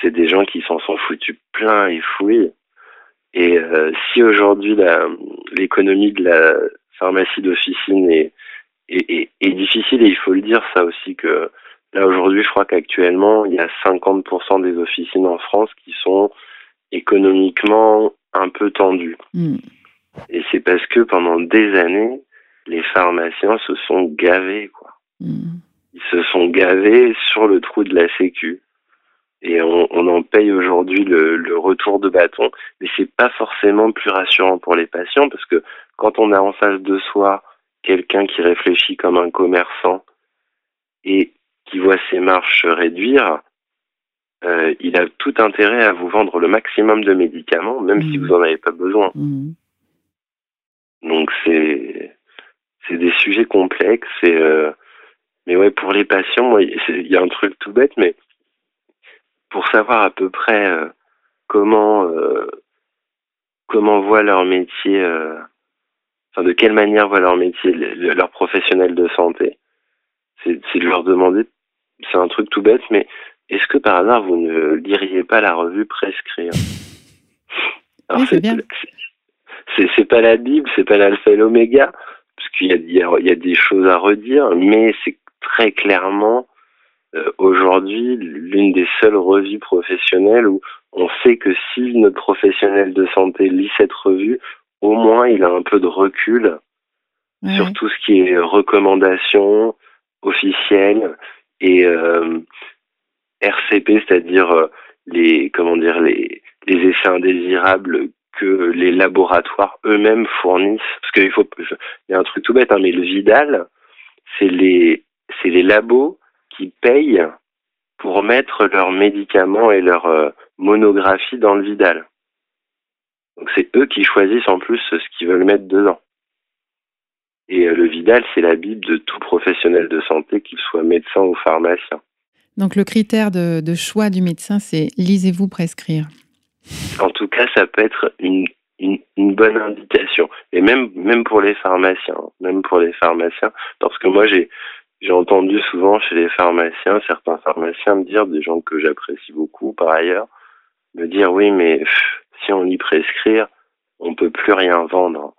Speaker 3: C'est des gens qui s'en sont foutus plein et fouilles. Et euh, si aujourd'hui l'économie de la pharmacie d'officine est, est, est, difficile, et il faut le dire ça aussi que Là, aujourd'hui, je crois qu'actuellement, il y a 50% des officines en France qui sont économiquement un peu tendues. Hmm. Et c'est parce que pendant des années, les pharmaciens se sont gavés, quoi. Hmm. Ils se sont gavés sur le trou de la sécu. Et on, en paye aujourd'hui le, le, retour de bâton. Mais c'est pas forcément plus rassurant pour les patients parce que quand on a en face de soi quelqu'un qui réfléchit comme un commerçant et qui voit ses marges réduire, euh, il a tout intérêt à vous vendre le maximum de médicaments, même si mmh. vous n'en avez pas besoin. Mmh. Donc c'est c'est des sujets complexes. Et, euh, mais ouais, pour les patients, il y a un truc tout bête, mais pour savoir à peu près euh, comment comment voit leur métier, enfin de quelle manière voit leur métier leur professionnel de santé, c'est de leur demander c'est un truc tout bête, mais est-ce que par hasard vous ne liriez pas la revue Prescrire
Speaker 1: Alors, c'est bien.
Speaker 3: C'est pas la Bible, c'est pas l'alpha et l'oméga, parce qu'il y, y, a des choses à redire, mais c'est très clairement euh, aujourd'hui l'une des seules revues professionnelles où on sait que si notre professionnel de santé lit cette revue, au moins il a un peu de recul sur tout ce qui est recommandations officielles, et euh, RCP, c'est-à-dire euh, les comment dire les, les effets indésirables que les laboratoires eux-mêmes fournissent. Parce qu'il faut, il y a un truc tout bête, hein, mais le Vidal, c'est les, c'est les labos qui payent pour mettre leurs médicaments et leurs euh, monographies dans le Vidal. Donc c'est eux qui choisissent en plus ce qu'ils veulent mettre dedans. Et euh, le Vidal, c'est la Bible de tout professionnel de santé, qu'il soit médecin ou pharmacien.
Speaker 1: Donc le critère de, de choix du médecin, c'est lisez-vous prescrire.
Speaker 3: En tout cas, ça peut être une, une, une, bonne indication. Et même, même pour les pharmaciens, même pour les pharmaciens, parce que moi, j'ai, j'ai entendu souvent chez les pharmaciens, certains pharmaciens me dire, des gens que j'apprécie beaucoup par ailleurs, me dire oui, mais pff, si on y prescrire, on peut plus rien vendre.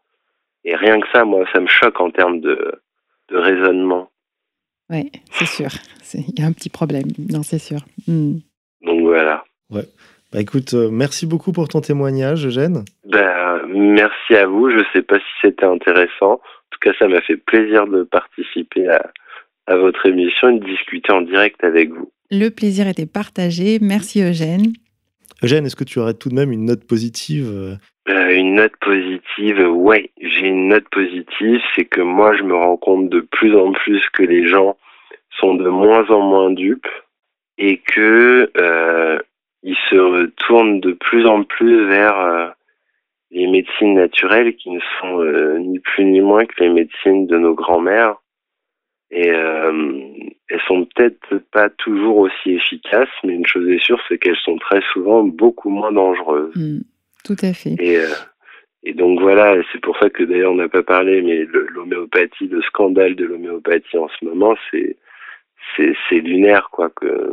Speaker 3: Et rien que ça, moi, ça me choque en termes de, de raisonnement.
Speaker 1: Oui, c'est sûr. Il y a un petit problème. Non, c'est sûr. Mm.
Speaker 3: Donc voilà.
Speaker 2: Ouais. Bah écoute, euh, merci beaucoup pour ton témoignage, Eugène.
Speaker 3: Ben, merci à vous. Je ne sais pas si c'était intéressant. En tout cas, ça m'a fait plaisir de participer à, à votre émission et de discuter en direct avec vous.
Speaker 1: Le plaisir était partagé. Merci, Eugène.
Speaker 2: Eugène, est-ce que tu aurais tout de même une note positive
Speaker 3: euh, Une note positive, ouais, j'ai une note positive, c'est que moi je me rends compte de plus en plus que les gens sont de moins en moins dupes et que euh, ils se tournent de plus en plus vers euh, les médecines naturelles qui ne sont euh, ni plus ni moins que les médecines de nos grands-mères. Et euh, elles sont peut-être pas toujours aussi efficaces, mais une chose est sûre, c'est qu'elles sont très souvent beaucoup moins dangereuses.
Speaker 1: Mm, tout à fait.
Speaker 3: Et, euh, et donc voilà, c'est pour ça que d'ailleurs on n'a pas parlé, mais l'homéopathie, le, le, scandale de l'homéopathie en ce moment, c'est c'est lunaire quoi que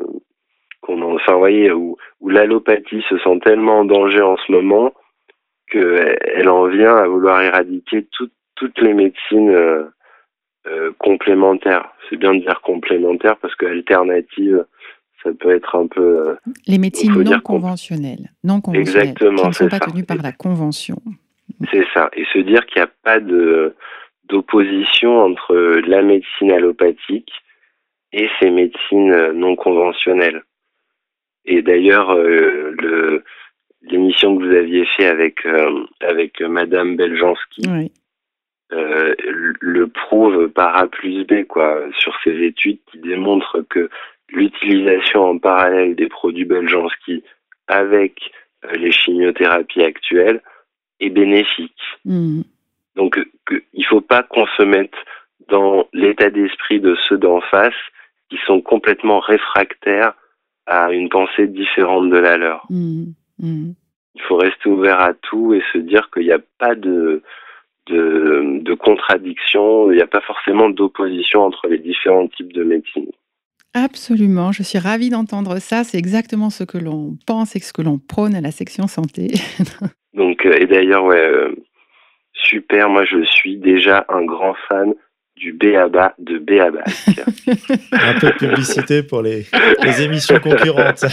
Speaker 3: qu'on en, enfin, voyez, où, où l'allopathie se sent tellement en danger en ce moment qu'elle en vient à vouloir éradiquer tout, toutes les médecines euh, euh, complémentaires. C'est bien de dire complémentaires parce que alternative, ça peut être un peu. Euh,
Speaker 1: les médecines non conventionnelles, non conventionnelles,
Speaker 3: Exactement,
Speaker 1: qui ne sont pas
Speaker 3: ça.
Speaker 1: tenues par la convention.
Speaker 3: C'est ça. Et se dire qu'il n'y a pas de d'opposition entre la médecine allopathique et ces médecines non conventionnelles. Et d'ailleurs, euh, le l'émission que vous aviez fait avec euh, avec Madame Beljanski
Speaker 1: oui.
Speaker 3: Euh, le prouve par A plus B quoi sur ces études qui démontrent que l'utilisation en parallèle des produits Beljanski avec euh, les chimiothérapies actuelles est bénéfique.
Speaker 1: Mm.
Speaker 3: Donc que, il faut pas qu'on se mette dans l'état d'esprit de ceux d'en face qui sont complètement réfractaires à une pensée différente de la leur.
Speaker 1: Mm. Mm.
Speaker 3: Il faut rester ouvert à tout et se dire qu'il n'y a pas de, de, de contradiction, il n'y a pas forcément d'opposition entre les différents types de médecine.
Speaker 1: Absolument, je suis ravie d'entendre ça. C'est exactement ce que l'on pense et ce que l'on prône à la section santé.
Speaker 3: Donc, euh, et d'ailleurs, ouais, euh, super, moi je suis déjà un grand fan du BABA de BABA.
Speaker 2: un peu de publicité pour les, les émissions concurrentes.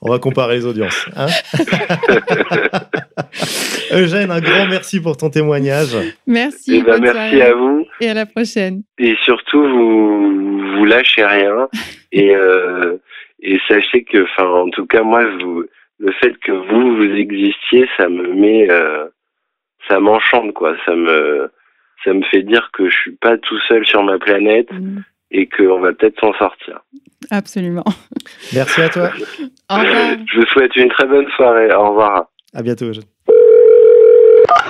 Speaker 2: On va comparer les audiences. Hein Eugène, un grand merci pour ton témoignage.
Speaker 1: Merci.
Speaker 3: Eh ben, merci à vous.
Speaker 1: Et à la prochaine.
Speaker 3: Et surtout, vous vous lâchez rien. et, euh, et sachez que, enfin, en tout cas, moi, vous, le fait que vous, vous existiez, ça me met... Euh, ça m'enchante quoi ça me ça me fait dire que je suis pas tout seul sur ma planète mmh. et qu'on va peut-être s'en sortir
Speaker 1: absolument
Speaker 2: merci à toi
Speaker 1: au revoir
Speaker 3: je vous souhaite une très bonne soirée au revoir
Speaker 2: à bientôt.
Speaker 4: Allô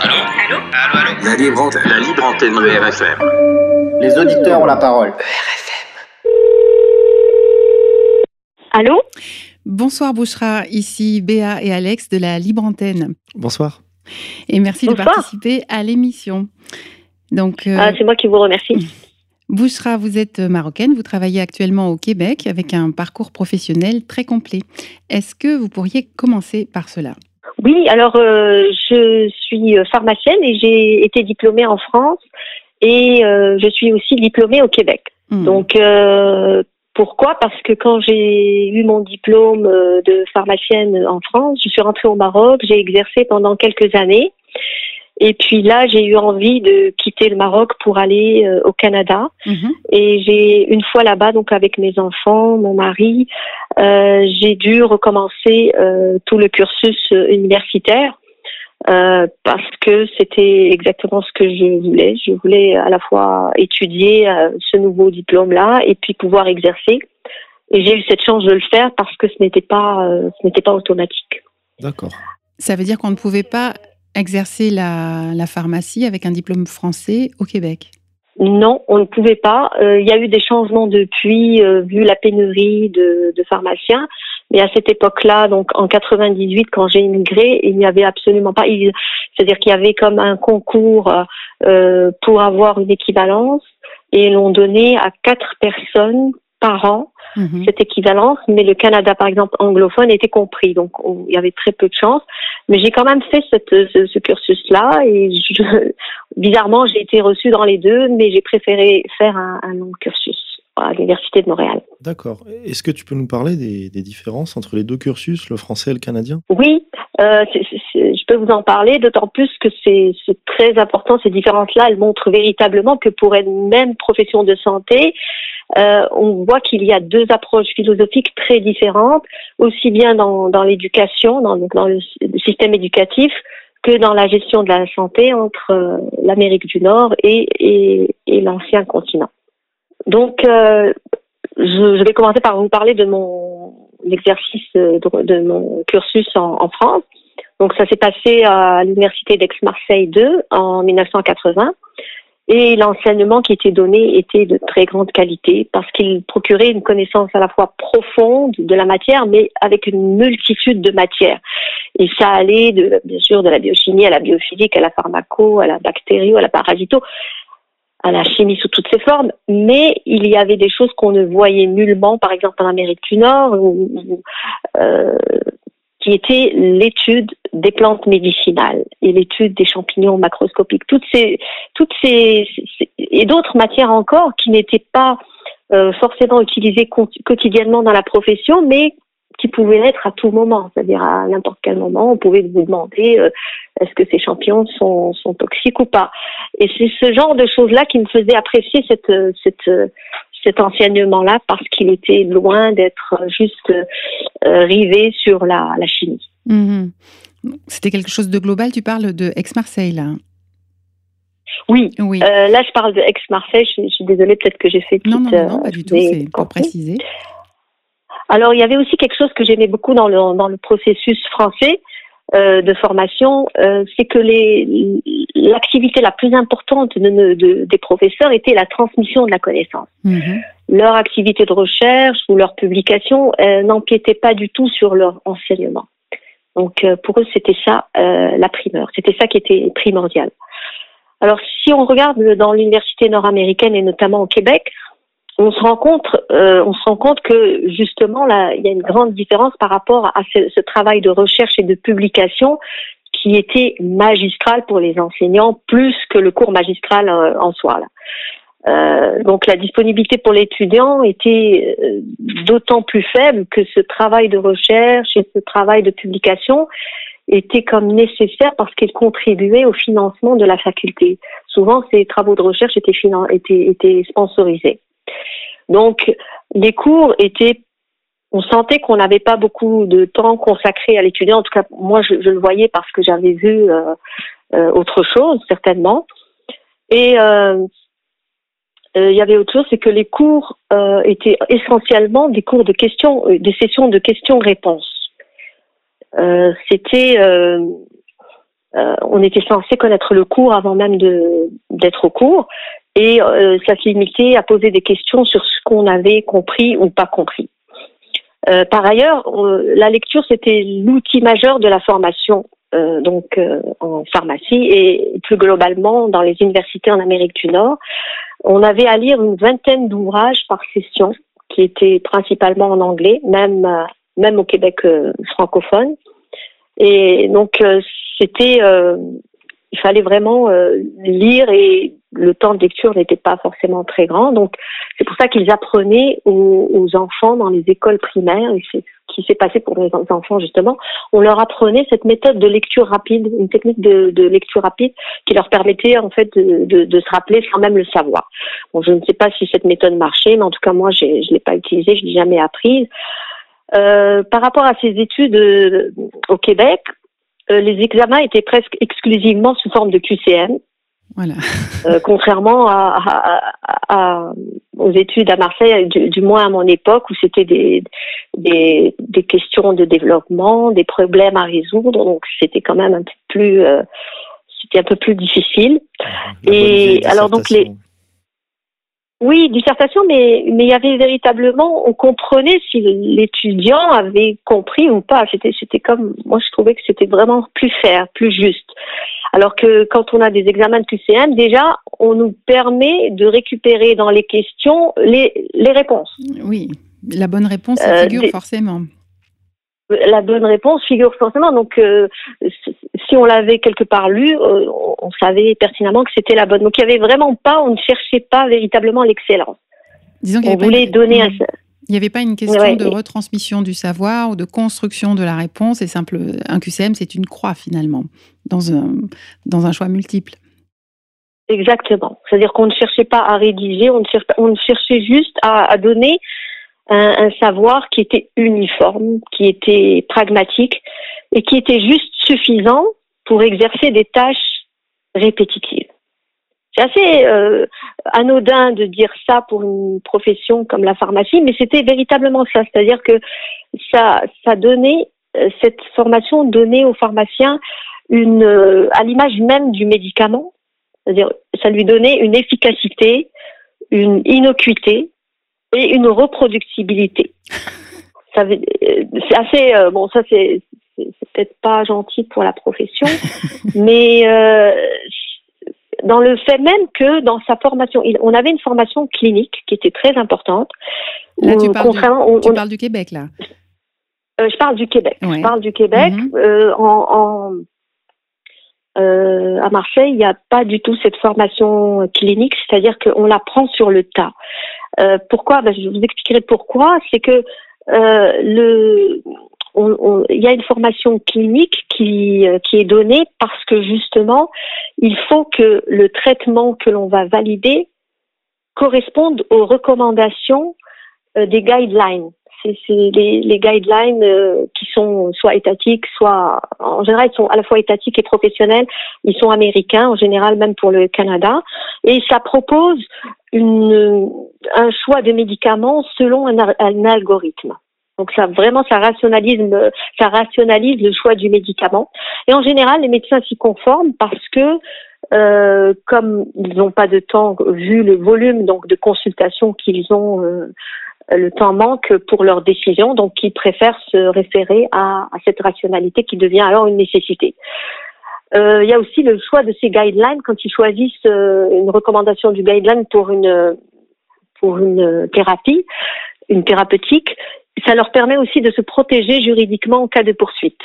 Speaker 4: Allô Allô, allô La libre antenne. La libre antenne de RFM.
Speaker 5: Les auditeurs ont la parole.
Speaker 6: RFM. Allô?
Speaker 1: Bonsoir Bouchra, ici Béa et Alex de la Libre Antenne.
Speaker 2: Bonsoir.
Speaker 1: Et merci
Speaker 6: Bonsoir.
Speaker 1: de participer à l'émission. Donc, euh,
Speaker 6: ah, c'est moi qui vous remercie.
Speaker 1: Bouchra, vous êtes marocaine, vous travaillez actuellement au Québec avec un parcours professionnel très complet. Est-ce que vous pourriez commencer par cela?
Speaker 6: Oui, alors euh, je suis pharmacienne et j'ai été diplômée en France et euh, je suis aussi diplômée au Québec.
Speaker 1: Hmm.
Speaker 6: Donc pourquoi? Parce que quand j'ai eu mon diplôme de pharmacienne en France, je suis rentrée au Maroc, j'ai exercé pendant quelques années. Et puis là, j'ai eu envie de quitter le Maroc pour aller au Canada.
Speaker 1: Mhm.
Speaker 6: Et j'ai une fois là-bas, donc avec mes enfants, mon mari, j'ai dû recommencer tout le cursus universitaire. Euh, parce que c'était exactement ce que je voulais. Je voulais à la fois étudier euh, ce nouveau diplôme-là et puis pouvoir exercer. Et j'ai eu cette chance de le faire parce que ce n'était pas, euh, ce n'était pas automatique.
Speaker 2: D'accord.
Speaker 1: Ça veut dire qu'on ne pouvait pas exercer la, la, pharmacie avec un diplôme français au Québec?
Speaker 6: Non, on ne pouvait pas. Il y a eu des changements depuis, vu la pénurie de, de pharmaciens. Mais à cette époque-là, donc en 98, quand j'ai immigré, il n'y avait absolument pas. C'est-à-dire qu'il y avait comme un concours euh, pour avoir une équivalence et l'on donnait à quatre personnes par an
Speaker 1: Mhm.
Speaker 6: cette équivalence, mais le Canada, par exemple, anglophone était compris, donc on- il y avait très peu de chance. Mais j'ai quand même fait cette, ce, ce cursus-là et je- bizarrement, j'ai été reçue dans les deux, mais j'ai préféré faire un, un long cursus à l'Université de Montréal.
Speaker 2: D'accord. Est-ce que tu peux nous parler des, des différences entre les deux cursus, le français et le canadien?
Speaker 6: Oui, euh, je peux vous en parler, d'autant plus que c'est très important. Ces différences-là, elles montrent véritablement que pour une même profession de santé, euh, on voit qu'il y a deux approches philosophiques très différentes, aussi bien dans, dans l'éducation, dans, le, système éducatif, que dans la gestion de la santé entre euh, l'Amérique du Nord et, et, et l'ancien continent. Donc, euh, je, vais commencer par vous parler de mon exercice euh, de, de mon cursus en, en France. Donc, ça s'est passé à l'université d'Aix-Marseille 2 en 1980. Et l'enseignement qui était donné était de très grande qualité parce qu'il procurait une connaissance à la fois profonde de la matière, mais avec une multitude de matières. Et ça allait de, bien sûr, de la biochimie à la biophysique, à la pharmaco, à la bactério, à la parasito, à la chimie sous toutes ses formes. Mais il y avait des choses qu'on ne voyait nullement, par exemple en Amérique du Nord, euh, qui était l'étude des plantes médicinales et l'étude des champignons macroscopiques. Toutes ces, toutes ces, et d'autres matières encore qui n'étaient pas euh, forcément utilisées quotidiennement dans la profession, mais qui pouvaient l'être à tout moment, c'est-à-dire à n'importe quel moment, on pouvait vous demander euh, est-ce que ces champignons sont, sont toxiques ou pas. Et c'est ce genre de choses-là qui me faisait apprécier cette, euh, cette, euh, cet enseignement-là parce qu'il était loin d'être juste euh, rivé sur la, la chimie.
Speaker 1: Mhm. C'était quelque chose de global, tu parles de Aix-Marseille, là
Speaker 6: Oui,
Speaker 1: Oui.
Speaker 6: euh, là je parle de Aix-Marseille, je, je suis désolée, peut-être que j'ai fait
Speaker 1: non, non,
Speaker 6: petite,
Speaker 1: non, non,
Speaker 6: euh,
Speaker 1: pas du tout, c'est pour préciser.
Speaker 6: Alors, il y avait aussi quelque chose que j'aimais beaucoup dans le, dans le processus français euh, de formation, euh, c'est que l'activité la plus importante de, de- des professeurs était la transmission de la connaissance.
Speaker 1: Mhm.
Speaker 6: Leur activité de recherche ou leur publication euh, n'empiétait pas du tout sur leur enseignement. Donc, euh, pour eux, c'était ça euh, la primeur, c'était ça qui était primordial. Alors, si on regarde dans l'université nord-américaine et notamment au Québec, on se rend compte, euh, que justement là, il y a une grande différence par rapport à ce, travail de recherche et de publication qui était magistral pour les enseignants plus que le cours magistral euh, en soi. Euh, donc la disponibilité pour l'étudiant était euh, d'autant plus faible que ce travail de recherche et ce travail de publication était comme nécessaire parce qu'il contribuait au financement de la faculté. Souvent, ces travaux de recherche étaient, étaient sponsorisés. Donc, les cours étaient, on sentait qu'on n'avait pas beaucoup de temps consacré à l'étudiant. En tout cas, moi, je, le voyais parce que j'avais vu euh, euh, autre chose, certainement. Et euh, il y avait autre chose, c'est que les cours étaient essentiellement des cours de questions, des sessions de questions-réponses. C'était, on était censé connaître le cours avant même d'être au cours, et euh, ça se limitait à poser des questions sur ce qu'on avait compris ou pas compris. Euh, par ailleurs, on- la lecture c'était l'outil majeur de la formation euh, donc euh, en pharmacie et plus globalement dans les universités en Amérique du Nord. On avait à lire une vingtaine d'ouvrages par session qui étaient principalement en anglais, même euh, même au Québec euh, francophone. Et donc euh, c'était, euh, il fallait vraiment euh, lire et le temps de lecture n'était pas forcément très grand. Donc, c'est pour ça qu'ils apprenaient aux, enfants dans les écoles primaires, et c'est ce qui s'est passé pour les enfants justement, on leur apprenait cette méthode de lecture rapide, une technique de, lecture rapide qui leur permettait en fait de, se rappeler sans même le savoir. Bon, je ne sais pas si cette méthode marchait, mais en tout cas moi, je ne l'ai pas utilisée, je l'ai jamais apprise. Euh, par rapport à ces études euh, au Québec, euh, les examens étaient presque exclusivement sous forme de QCM.
Speaker 1: Voilà.
Speaker 6: Euh, contrairement à, aux études à Marseille, du, moins à mon époque, où c'était des, des, des, questions de développement, des problèmes à résoudre, donc c'était quand même un peu plus, euh, c'était un peu plus difficile.
Speaker 2: Et alors donc les
Speaker 6: oui, dissertation, mais mais il y avait véritablement, on comprenait si l'étudiant avait compris ou pas. C'était c'était comme moi je trouvais que c'était vraiment plus fair, plus juste. Alors que quand on a des examens de QCM, déjà on nous permet de récupérer dans les questions les les réponses.
Speaker 1: Oui, la bonne réponse euh, figure forcément
Speaker 6: la bonne réponse figure forcément. Donc, euh, si on l'avait quelque part lu, euh, on savait pertinemment que c'était la bonne. Donc, il n'y avait vraiment pas, on ne cherchait pas véritablement l'excellence.
Speaker 1: Disons qu'il voulait donner un. Il n'y avait pas une question de retransmission du savoir ou de construction de la réponse. C'est simple. Un QCM, c'est une croix finalement dans un dans un choix multiple.
Speaker 6: Exactement. C'est-à-dire qu'on ne cherchait pas à rédiger, on ne cherchait, on ne cherchait juste à, à donner un, savoir qui était uniforme, qui était pragmatique et qui était juste suffisant pour exercer des tâches répétitives. C'est assez euh, anodin de dire ça pour une profession comme la pharmacie, mais c'était véritablement ça. C'est-à-dire que ça, ça donnait, euh, cette formation donnait aux pharmaciens une, euh, à l'image même du médicament, c'est-à-dire ça lui donnait une efficacité, une innocuité, et une reproductibilité. Euh, c'est assez euh, bon, ça c'est peut-être pas gentil pour la profession, mais euh, dans le fait même que dans sa formation, on avait une formation clinique qui était très importante.
Speaker 1: Là, tu, parles, du, Québec, là.
Speaker 6: je parle du Québec. Je parle du Québec. Mm-hmm. en, à Marseille, il n'y a pas du tout cette formation clinique, c'est-à-dire qu'on la prend sur le tas. Euh, pourquoi? Ben, Je vous expliquerai pourquoi. C'est que euh, le, il y a une formation clinique qui, euh, qui est donnée parce que justement, il faut que le traitement que l'on va valider corresponde aux recommandations des guidelines c'est les, les, guidelines euh, qui sont soit étatiques, soit en général ils sont à la fois étatiques et professionnels. Ils sont américains en général, même pour le Canada, et ça propose une, un choix de médicaments selon un, un algorithme. Donc ça vraiment ça rationalise ça rationalise le choix du médicament. Et en général les médecins s'y conforment parce que euh, comme ils n'ont pas de temps vu le volume donc de consultations qu'ils ont euh, euh, le temps manque pour leur décision, donc ils préfèrent se référer à, cette rationalité qui devient alors une nécessité. Euh, il y a aussi le choix de ces guidelines quand ils choisissent euh, une recommandation du guideline pour une pour une thérapie, une thérapeutique. Ça leur permet aussi de se protéger juridiquement en cas de poursuite.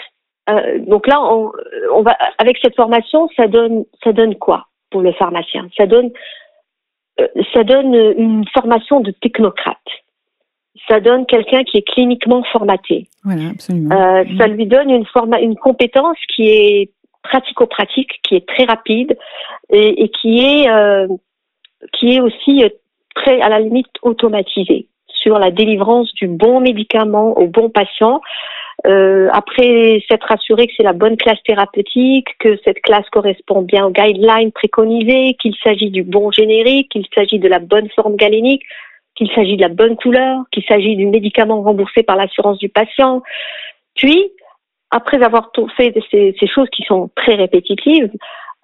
Speaker 6: donc là, on, on, va avec cette formation, ça donne ça donne quoi pour le pharmacien? Ça donne ça donne une formation de technocrate ça donne quelqu'un qui est cliniquement formaté.
Speaker 1: Voilà, absolument.
Speaker 6: Euh, ça lui donne une, forma une compétence qui est pratico-pratique, qui est très rapide et, et qui est euh, qui est aussi euh, très à la limite automatisée sur la délivrance du bon médicament au bon patient. Euh, après s'être assuré que c'est la bonne classe thérapeutique, que cette classe correspond bien aux guidelines préconisées, qu'il s'agit du bon générique, qu'il s'agit de la bonne forme galénique, qu'il s'agit de la bonne couleur, qu'il s'agit du médicament remboursé par l'assurance du patient. Puis, après avoir fait ces, choses qui sont très répétitives,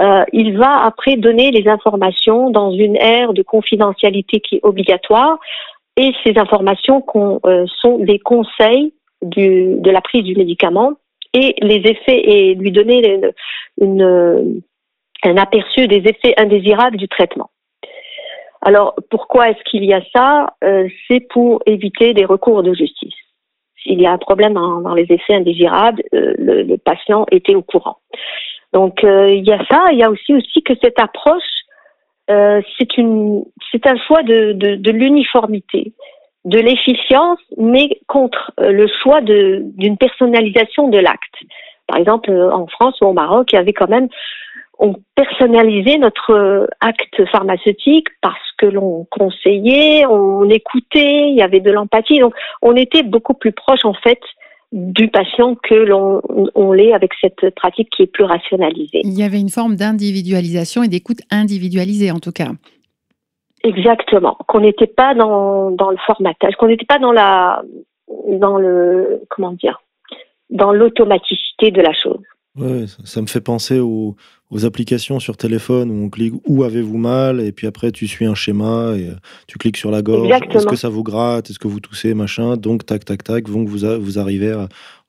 Speaker 6: euh, il va après donner les informations dans une ère de confidentialité qui est obligatoire. Et ces informations euh, sont des conseils de la prise du médicament et les effets et lui donner un aperçu des effets indésirables du traitement. Alors, pourquoi est-ce qu'il y a ça? Euh, C'est pour éviter des recours de justice. S'il y a un problème dans, les effets indésirables, euh, le, patient était au courant. Donc, euh, il y a ça. Il y a aussi aussi que cette approche euh, c'est un choix de, de, l'uniformité, de l'efficience, mais contre euh, le choix d'une personnalisation de l'acte. Par exemple, euh, en France ou au Maroc, il y avait quand même, on personnalisait notre acte pharmaceutique parce que l'on conseillait, on écoutait, il y avait de l'empathie. Donc, on était beaucoup plus proche, en fait, du patient que l'on on l'est avec cette pratique qui est plus rationalisée.
Speaker 1: Il y avait une forme d'individualisation et d'écoute individualisée en tout cas.
Speaker 6: Exactement, qu'on n'était pas dans, dans le formatage, qu'on n'était pas dans la dans le comment dire dans l'automaticité de la chose.
Speaker 2: Ouais, ça, me fait penser aux, aux, applications sur téléphone où on clique où avez-vous mal? et puis après tu suis un schéma et euh, tu cliques sur la gorge. Est-ce que ça vous gratte? Est-ce que vous toussez? Machin. Donc tac tac tac, donc vous vous arrivez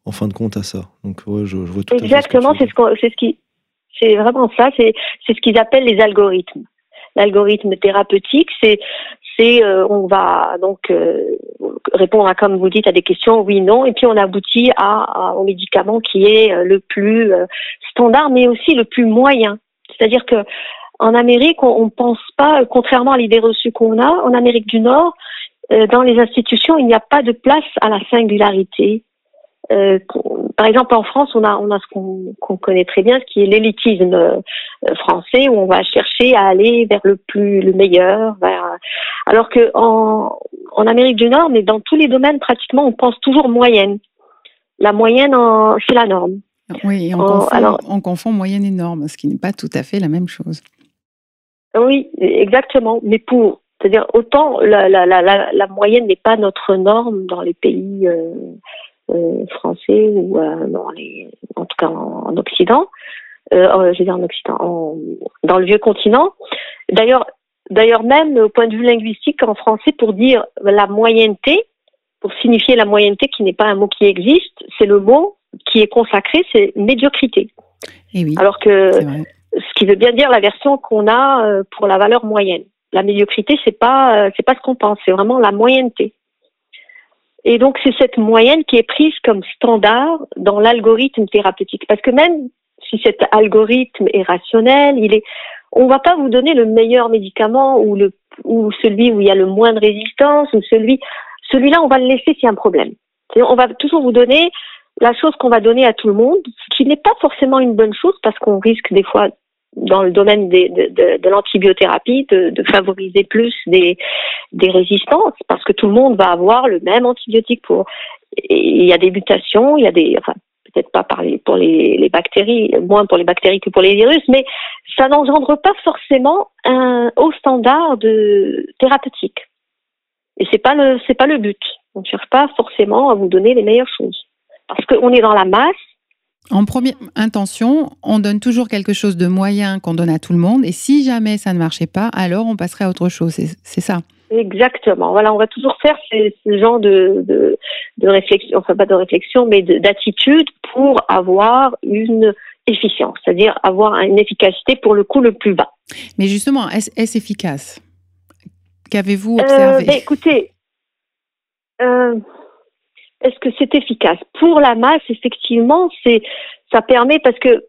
Speaker 2: en fin de compte à ça. Donc ouais, je, vois tout
Speaker 6: Exactement, c'est ce, qui c'est vraiment ça. C'est ce qu'ils appellent les algorithmes l'algorithme thérapeutique, c'est c'est euh, on va donc euh, répondre à comme vous dites à des questions oui non et puis on aboutit à, au médicament qui est euh, le plus standard mais aussi le plus moyen. C'est-à-dire que en Amérique on, on pense pas contrairement à l'idée reçue qu'on a en Amérique du Nord dans les institutions il n'y a pas de place à la singularité euh, par exemple, en France, on a, on a ce qu'on connaît très bien, ce qui est l'élitisme euh, français, où on va chercher à aller vers le plus, le meilleur. Vers, alors que en, en Amérique du Nord, mais dans tous les domaines pratiquement, on pense toujours moyenne. La moyenne, c'est la norme.
Speaker 1: Oui, on, confond, alors, on confond moyenne et norme, ce qui n'est pas tout à fait la même chose.
Speaker 6: Oui, exactement. Mais pour, c'est-à-dire autant la, la, la, la moyenne n'est pas notre norme dans les pays euh, euh, français ou euh, en tout cas en, Occident, euh, je veux dire en Occident, dans le vieux continent. D'ailleurs, d'ailleurs même au point de vue linguistique en français, pour dire la moyenneté, pour signifier la moyenneté, qui n'est pas un mot qui existe, c'est le mot qui est consacré, c'est médiocrité.
Speaker 1: Et eh oui,
Speaker 6: Alors que ce qui veut bien dire la version qu'on a pour la valeur moyenne. La médiocrité, c'est pas c'est pas ce qu'on pense, c'est vraiment la moyenneté. Et donc, c'est cette moyenne qui est prise comme standard dans l'algorithme thérapeutique. Parce que même si cet algorithme est rationnel, il est, on va pas vous donner le meilleur médicament ou celui où il y a le moins de résistance ou celui, celui-là, on va le laisser s'il y a un problème. On va toujours vous donner la chose qu'on va donner à tout le monde, ce qui n'est pas forcément une bonne chose parce qu'on risque des fois dans le domaine de, l'antibiothérapie de, favoriser plus des, résistances parce que tout le monde va avoir le même antibiotique pour il y a des mutations il y a des enfin peut-être pas pour les, bactéries moins pour les bactéries que pour les virus mais ça n'engendre pas forcément un haut standard thérapeutique. Et c'est pas le c'est pas le but. On ne cherche pas forcément à vous donner les meilleures choses. Parce qu'on est dans la masse
Speaker 1: en première intention, on donne toujours quelque chose de moyen qu'on donne à tout le monde. Et si jamais ça ne marchait pas, alors on passerait à autre chose. C'est ça.
Speaker 6: Exactement. Voilà, on va toujours faire ce, genre de, de, réflexion, enfin pas de réflexion, mais d'attitude pour avoir une efficience, c'est-à-dire avoir une efficacité pour le coût le plus bas.
Speaker 1: Mais justement, est-ce efficace? Qu'avez-vous observé?
Speaker 6: Euh, ben, Écoutez, euh, est-ce que c'est efficace? Pour la masse, effectivement, c'est ça permet parce que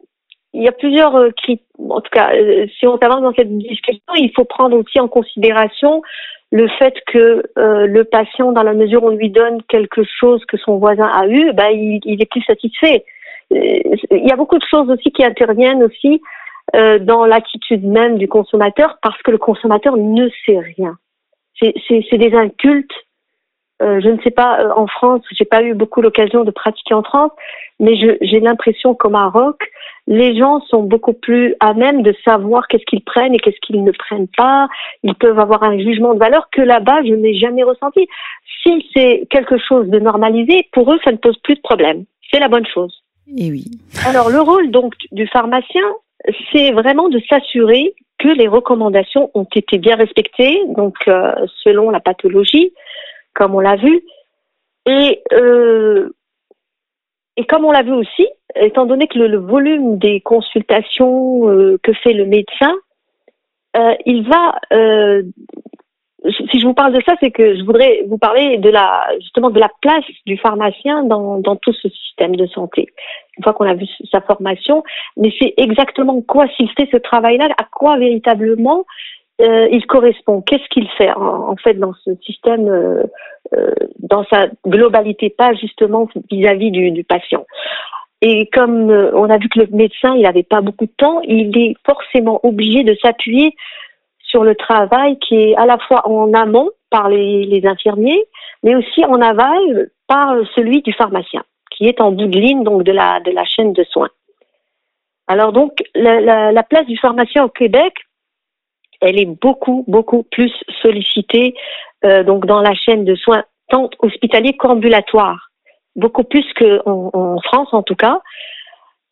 Speaker 6: il y a plusieurs euh, critères. En tout cas, euh, si on avance dans cette discussion, il faut prendre aussi en considération le fait que euh, le patient, dans la mesure où on lui donne quelque chose que son voisin a eu, bah, il, est plus satisfait. Il y a beaucoup de choses aussi qui interviennent aussi dans l'attitude même du consommateur parce que le consommateur ne sait rien. C'est des incultes euh, je ne sais pas euh, en France, j'ai pas eu beaucoup l'occasion de pratiquer en France, mais j'ai l'impression qu'au Maroc, les gens sont beaucoup plus à même de savoir qu'est-ce qu'ils prennent et qu'est-ce qu'ils ne prennent pas. Ils peuvent avoir un jugement de valeur que là-bas je n'ai jamais ressenti. Si c'est quelque chose de normalisé, pour eux ça ne pose plus de problème. C'est la bonne chose.
Speaker 1: Et oui.
Speaker 6: Alors le rôle donc du pharmacien, c'est vraiment de s'assurer que les recommandations ont été bien respectées, donc euh, selon la pathologie, comme on l'a vu. Et, euh, et comme on l'a vu aussi, étant donné que le, volume des consultations euh, que fait le médecin, euh, il va. si je vous parle de ça, c'est que je voudrais vous parler de la justement de la place du pharmacien dans, dans tout ce système de santé. Une fois qu'on a vu sa formation, mais c'est exactement quoi s'il fait ce travail-là, à quoi véritablement euh, il correspond Qu'est-ce qu'il fait en, fait dans ce système, euh, euh, dans sa globalité, pas justement vis-à-vis du, patient? Et comme on a vu que le médecin, il n'avait pas beaucoup de temps, il est forcément obligé de s'appuyer sur le travail qui est à la fois en amont par les, infirmiers, mais aussi en aval par celui du pharmacien, qui est en bout de ligne donc de la de la chaîne de soins. Alors donc la place du pharmacien au Québec, elle est beaucoup, beaucoup plus sollicitée euh, donc dans la chaîne de soins tant hospitalier qu'ambulatoire, beaucoup plus qu'en en France en tout cas.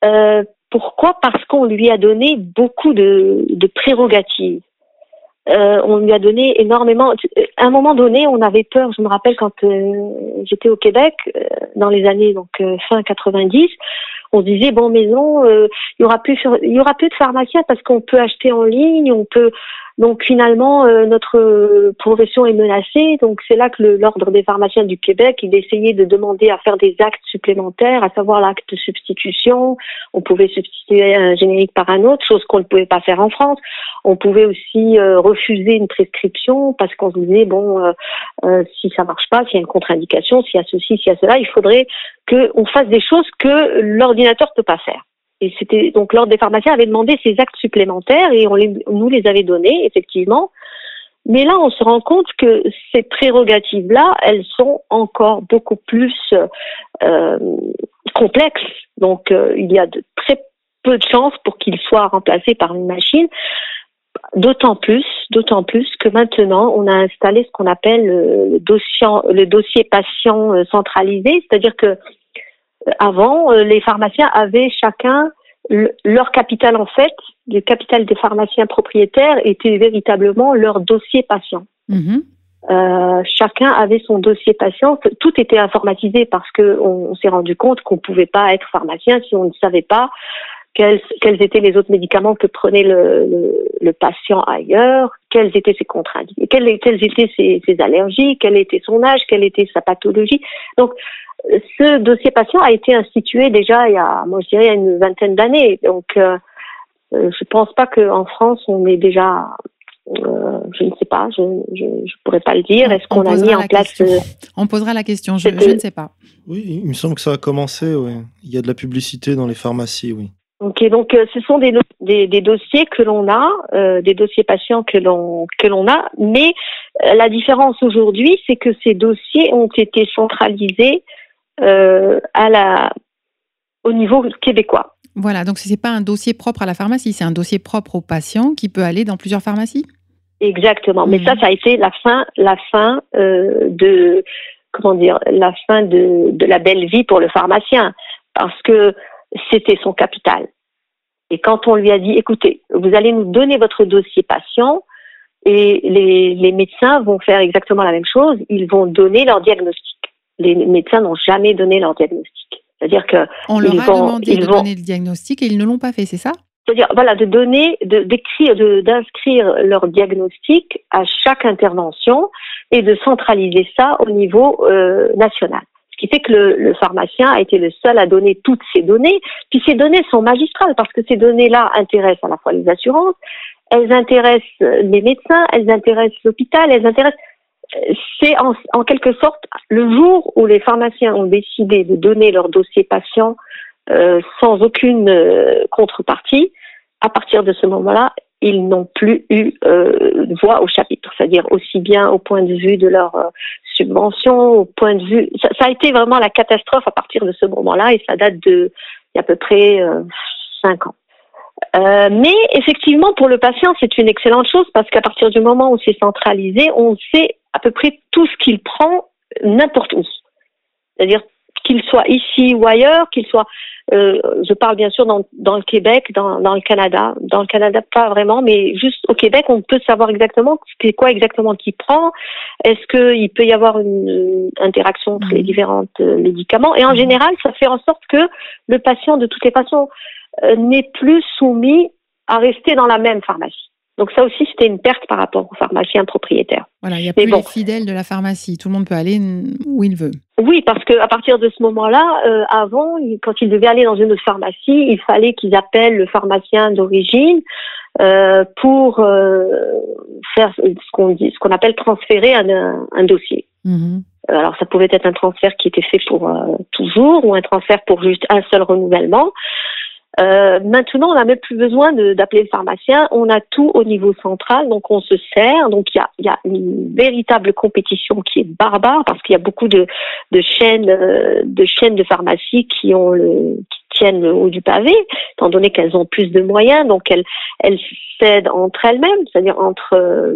Speaker 6: Euh, pourquoi? Parce qu'on lui a donné beaucoup de, prérogatives. Euh, on lui a donné énormément. À un moment donné, on avait peur. Je me rappelle quand j'étais au Québec, dans les années fin 90, on se disait bon maison, il y aura plus, il aura plus de pharmaciens parce qu'on peut acheter en ligne, on peut donc finalement, euh, notre profession est menacée. Donc c'est là que l'ordre des pharmaciens du Québec, il essayait de demander à faire des actes supplémentaires, à savoir l'acte de substitution. On pouvait substituer un générique par un autre, chose qu'on ne pouvait pas faire en France. On pouvait aussi euh, refuser une prescription parce qu'on se disait bon, euh, si ça marche pas, s'il y a une contre-indication, s'il y a ceci, s'il y a cela, il faudrait qu'on fasse des choses que ne peut pas faire. Et c'était donc l'ordre des pharmaciens avait demandé ces actes supplémentaires et on nous les avait donnés effectivement. Mais là, on se rend compte que ces prérogatives-là, elles sont encore beaucoup plus euh, complexes. Donc, euh, il y a très peu de chances pour qu'ils soient remplacés par une machine. D'autant plus, d'autant plus que maintenant, on a installé ce qu'on appelle le dossier, le dossier patient euh, centralisé, c'est-à-dire que avant, euh, les pharmaciens avaient chacun leur capital en fait, le capital des pharmaciens propriétaires était véritablement leur dossier patient. Mhm. Euh, chacun avait son dossier patient. Tout était informatisé parce que on, s'est rendu compte qu'on pouvait pas être pharmacien si on ne savait pas quels, quels étaient les autres médicaments que prenait le, le, le patient ailleurs, quelles étaient ses contraintes, quelles, quelles étaient ses, ses, allergies, quel était son âge, quelle était sa pathologie. Donc ce dossier patient a été institué déjà il y a, moi je dirais, il y a une vingtaine d'années. Donc, euh, euh je pense pas qu'en France on est déjà, euh, je ne sais pas, je ne pourrais pas le dire. Est-ce qu'on a mis en place euh,
Speaker 1: On posera la question. Je, je, ne sais pas.
Speaker 2: Oui, il me semble que ça a commencé. Oui. Il y a de la publicité dans les pharmacies, oui.
Speaker 6: Ok, donc ce sont des, des, des dossiers que l'on a, euh, des dossiers patients que l'on que l'on a, mais la différence aujourd'hui, c'est que ces dossiers ont été centralisés euh, à la, au niveau québécois.
Speaker 1: Voilà, donc ce n'est pas un dossier propre à la pharmacie, c'est un dossier propre au patient qui peut aller dans plusieurs pharmacies
Speaker 6: Exactement, mais ça, mhm. ça a été la fin, la fin euh, de, comment dire, la fin de, de la belle vie pour le pharmacien, parce que c'était son capital. Et quand on lui a dit, écoutez, vous allez nous donner votre dossier patient, et les, les médecins vont faire exactement la même chose, ils vont donner leur diagnostic les médecins n'ont jamais donné leur diagnostic. C'est-à-dire que
Speaker 1: on leur a demandé de donner le diagnostic et ils ne l'ont pas fait, c'est ça?
Speaker 6: C'est-à-dire voilà de donner, d'écrire, d'inscrire leur diagnostic à chaque intervention et de centraliser ça au niveau euh, national. Ce qui fait que le, pharmacien a été le seul à donner toutes ces données. Puis ces données sont magistrales parce que ces données-là intéressent à la fois les assurances, elles intéressent les médecins, elles intéressent l'hôpital, elles intéressent c'est en, quelque sorte le jour où les pharmaciens ont décidé de donner leur dossier patient euh, sans aucune euh, contrepartie, à partir de ce moment-là, ils n'ont plus eu euh, voix au chapitre, c'est-à-dire aussi bien au point de vue de leur euh, subvention, au point de vue. Ça, a été vraiment la catastrophe à partir de ce moment-là et ça date de à peu près cinq ans. Euh, mais effectivement, pour le patient, c'est une excellente chose parce qu'à partir du moment où c'est centralisé, on sait à peu près tout ce qu'il prend n'importe où. C'est-à-dire qu'il soit ici ou ailleurs, qu'il soit, euh, je parle bien sûr dans, dans le Québec, dans, dans, le Canada. Dans le Canada, pas vraiment, mais juste au Québec, on peut savoir exactement c'est quoi exactement qu'il prend. Est-ce qu'il peut y avoir une, interaction entre les mmh. différents euh, médicaments? Et en mmh. général, ça fait en sorte que le patient, de toutes les façons, euh, n'est plus soumis à rester dans la même pharmacie. Donc ça aussi, c'était une perte par rapport aux pharmaciens propriétaires.
Speaker 1: Voilà, il n'y a plus les fidèles de la pharmacie. Tout le monde peut aller où il veut.
Speaker 6: Oui, parce que à partir de ce moment-là, euh, avant, quand ils devaient aller dans une autre pharmacie, il fallait qu'ils appellent le pharmacien d'origine euh, pour euh, faire ce qu'on dit, ce qu'on appelle transférer un, un dossier.
Speaker 7: Mhm.
Speaker 6: Alors ça pouvait être un transfert qui était fait pour toujours ou un transfert pour juste un seul renouvellement. Euh, maintenant, on n'a même plus besoin d'appeler le pharmacien. On a tout au niveau central, donc on se sert. Donc il y a, y a, une véritable compétition qui est barbare parce qu'il y a beaucoup de, de chaînes euh, de chaînes de pharmacie qui ont le qui tiennent le haut du pavé, étant donné qu'elles ont plus de moyens. Donc elles elles cèdent entre elles-mêmes, c'est-à-dire entre euh,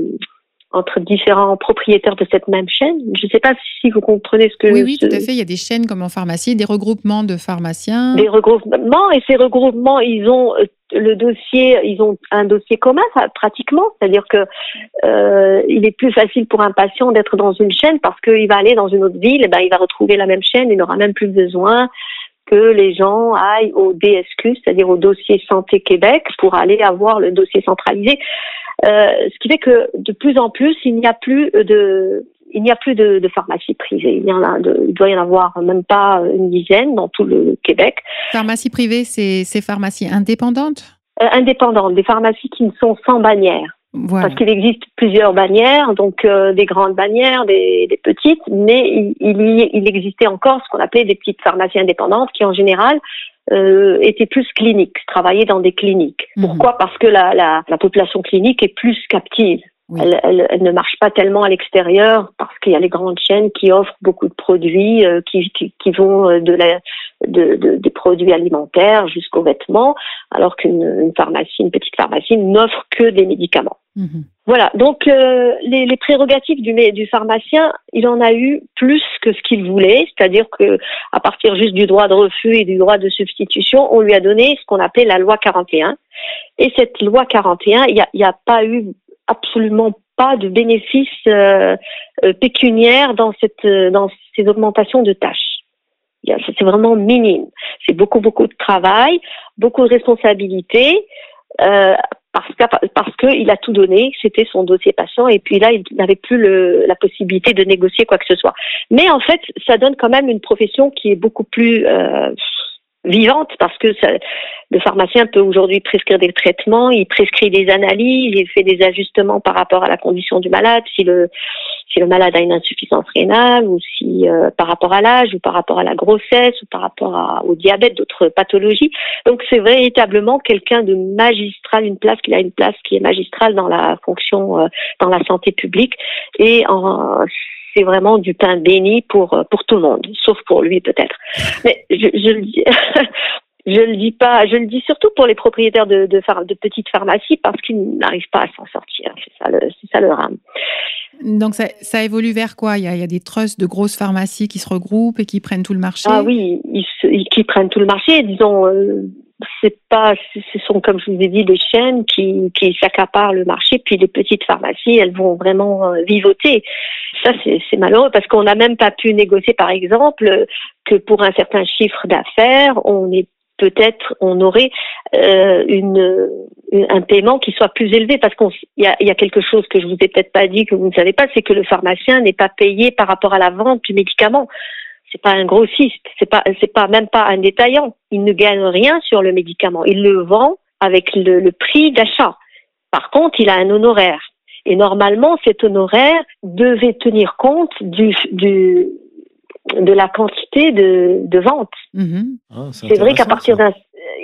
Speaker 6: entre différents propriétaires de cette même chaîne. Je ne sais pas si vous comprenez ce que...
Speaker 7: Oui, oui, tout à fait. Il y a des chaînes comme en pharmacie, des regroupements de pharmaciens.
Speaker 6: Des regroupements, et ces regroupements, ils ont euh, le dossier, ils ont un dossier commun pratiquement, c'est-à-dire que euh, il est plus facile pour un patient d'être dans une chaîne parce qu'il va aller dans une autre ville, et ben il va retrouver la même chaîne, il n'aura même plus besoin que les gens aillent au DSQ, c'est-à-dire au dossier santé Québec, pour aller avoir le dossier centralisé. Euh, ce qui fait que de plus en plus, il n'y a plus de il n'y a plus de, de pharmacie privée. Il, y en a il doit y en avoir même pas une dizaine dans tout le Québec.
Speaker 7: Pharmacie privée, c'est ces pharmacies indépendantes?
Speaker 6: Euh, Indépendantes, des pharmacies qui ne sont sans bannière. Parce qu'il existe plusieurs bannières, donc euh, des grandes bannières, des, des petites, mais il, il, il, existait encore ce qu'on appelait des petites pharmacies indépendantes qui en général euh, étaient plus cliniques, travaillaient dans des cliniques. Mhm. Pourquoi? Parce que la, la, la, population clinique est plus captive. Elle, elle, elle, ne marche pas tellement à l'extérieur parce qu'il y a les grandes chaînes qui offrent beaucoup de produits euh, qui, qui, qui, vont euh, de la, de, de, des produits alimentaires jusqu'aux vêtements, alors qu'une pharmacie, une petite pharmacie, n'offre que des médicaments.
Speaker 7: Mhm.
Speaker 6: Voilà, donc euh, les, les, prérogatives du, du, pharmacien, il en a eu plus que ce qu'il voulait, c'est-à-dire que à partir juste du droit de refus et du droit de substitution, on lui a donné ce qu'on appelait la loi 41. Et cette loi 41, il n'y a, a, pas eu absolument pas de bénéfices euh, euh, pécuniaires dans, cette, euh, dans ces augmentations de tâches. C'est vraiment minime. C'est beaucoup, beaucoup de travail, beaucoup de responsabilités. Euh, parce que parce qu'il a tout donné, c'était son dossier patient, et puis là, il n'avait plus la possibilité de négocier quoi que ce soit. Mais en fait, ça donne quand même une profession qui est beaucoup plus vivante parce que ça, le pharmacien peut aujourd'hui prescrire des traitements, il prescrit des analyses, il fait des ajustements par rapport à la condition du malade, si le si le malade a une insuffisance rénale ou si euh, par rapport à l'âge ou par rapport à la grossesse ou par rapport à, au diabète, d'autres pathologies. Donc c'est véritablement quelqu'un de magistral, une place qu'il a une place qui est magistrale dans la fonction, euh, dans la santé publique et en c'est vraiment du pain béni pour euh, pour tout le monde, sauf pour lui peut-être. Mais je, je le dis. Je le dis pas, je le dis surtout pour les propriétaires de, de, de petites pharmacies parce qu'ils n'arrivent pas à s'en sortir. C'est ça le, c'est ça le rame.
Speaker 7: Donc ça, ça, évolue vers quoi? Il y, a, il y, a, des trusts de grosses pharmacies qui se regroupent et qui prennent tout le marché?
Speaker 6: Ah oui, ils, ils qui prennent tout le marché. Disons, euh, c'est pas, ce sont comme je vous ai dit des chaînes qui, qui s'accaparent le marché, puis les petites pharmacies, elles vont vraiment euh, vivoter. Ça, c'est malheureux parce qu'on n'a même pas pu négocier, par exemple, que pour un certain chiffre d'affaires, on est peut-être on aurait euh, un paiement qui soit plus élevé parce qu'il y a, y a quelque chose que je vous ai peut-être pas dit que vous ne savez pas, c'est que le pharmacien n'est pas payé par rapport à la vente du médicament c'est pas un grossiste, c'est pas c'est pas même pas un détaillant. Il ne gagne rien sur le médicament. Il le vend avec le, le prix d'achat. Par contre, il a un honoraire. Et normalement, cet honoraire devait tenir compte du, du de la quantité de, de vente.
Speaker 7: Mm-hmm.
Speaker 2: Ah,
Speaker 6: c'est vrai qu'à partir d'un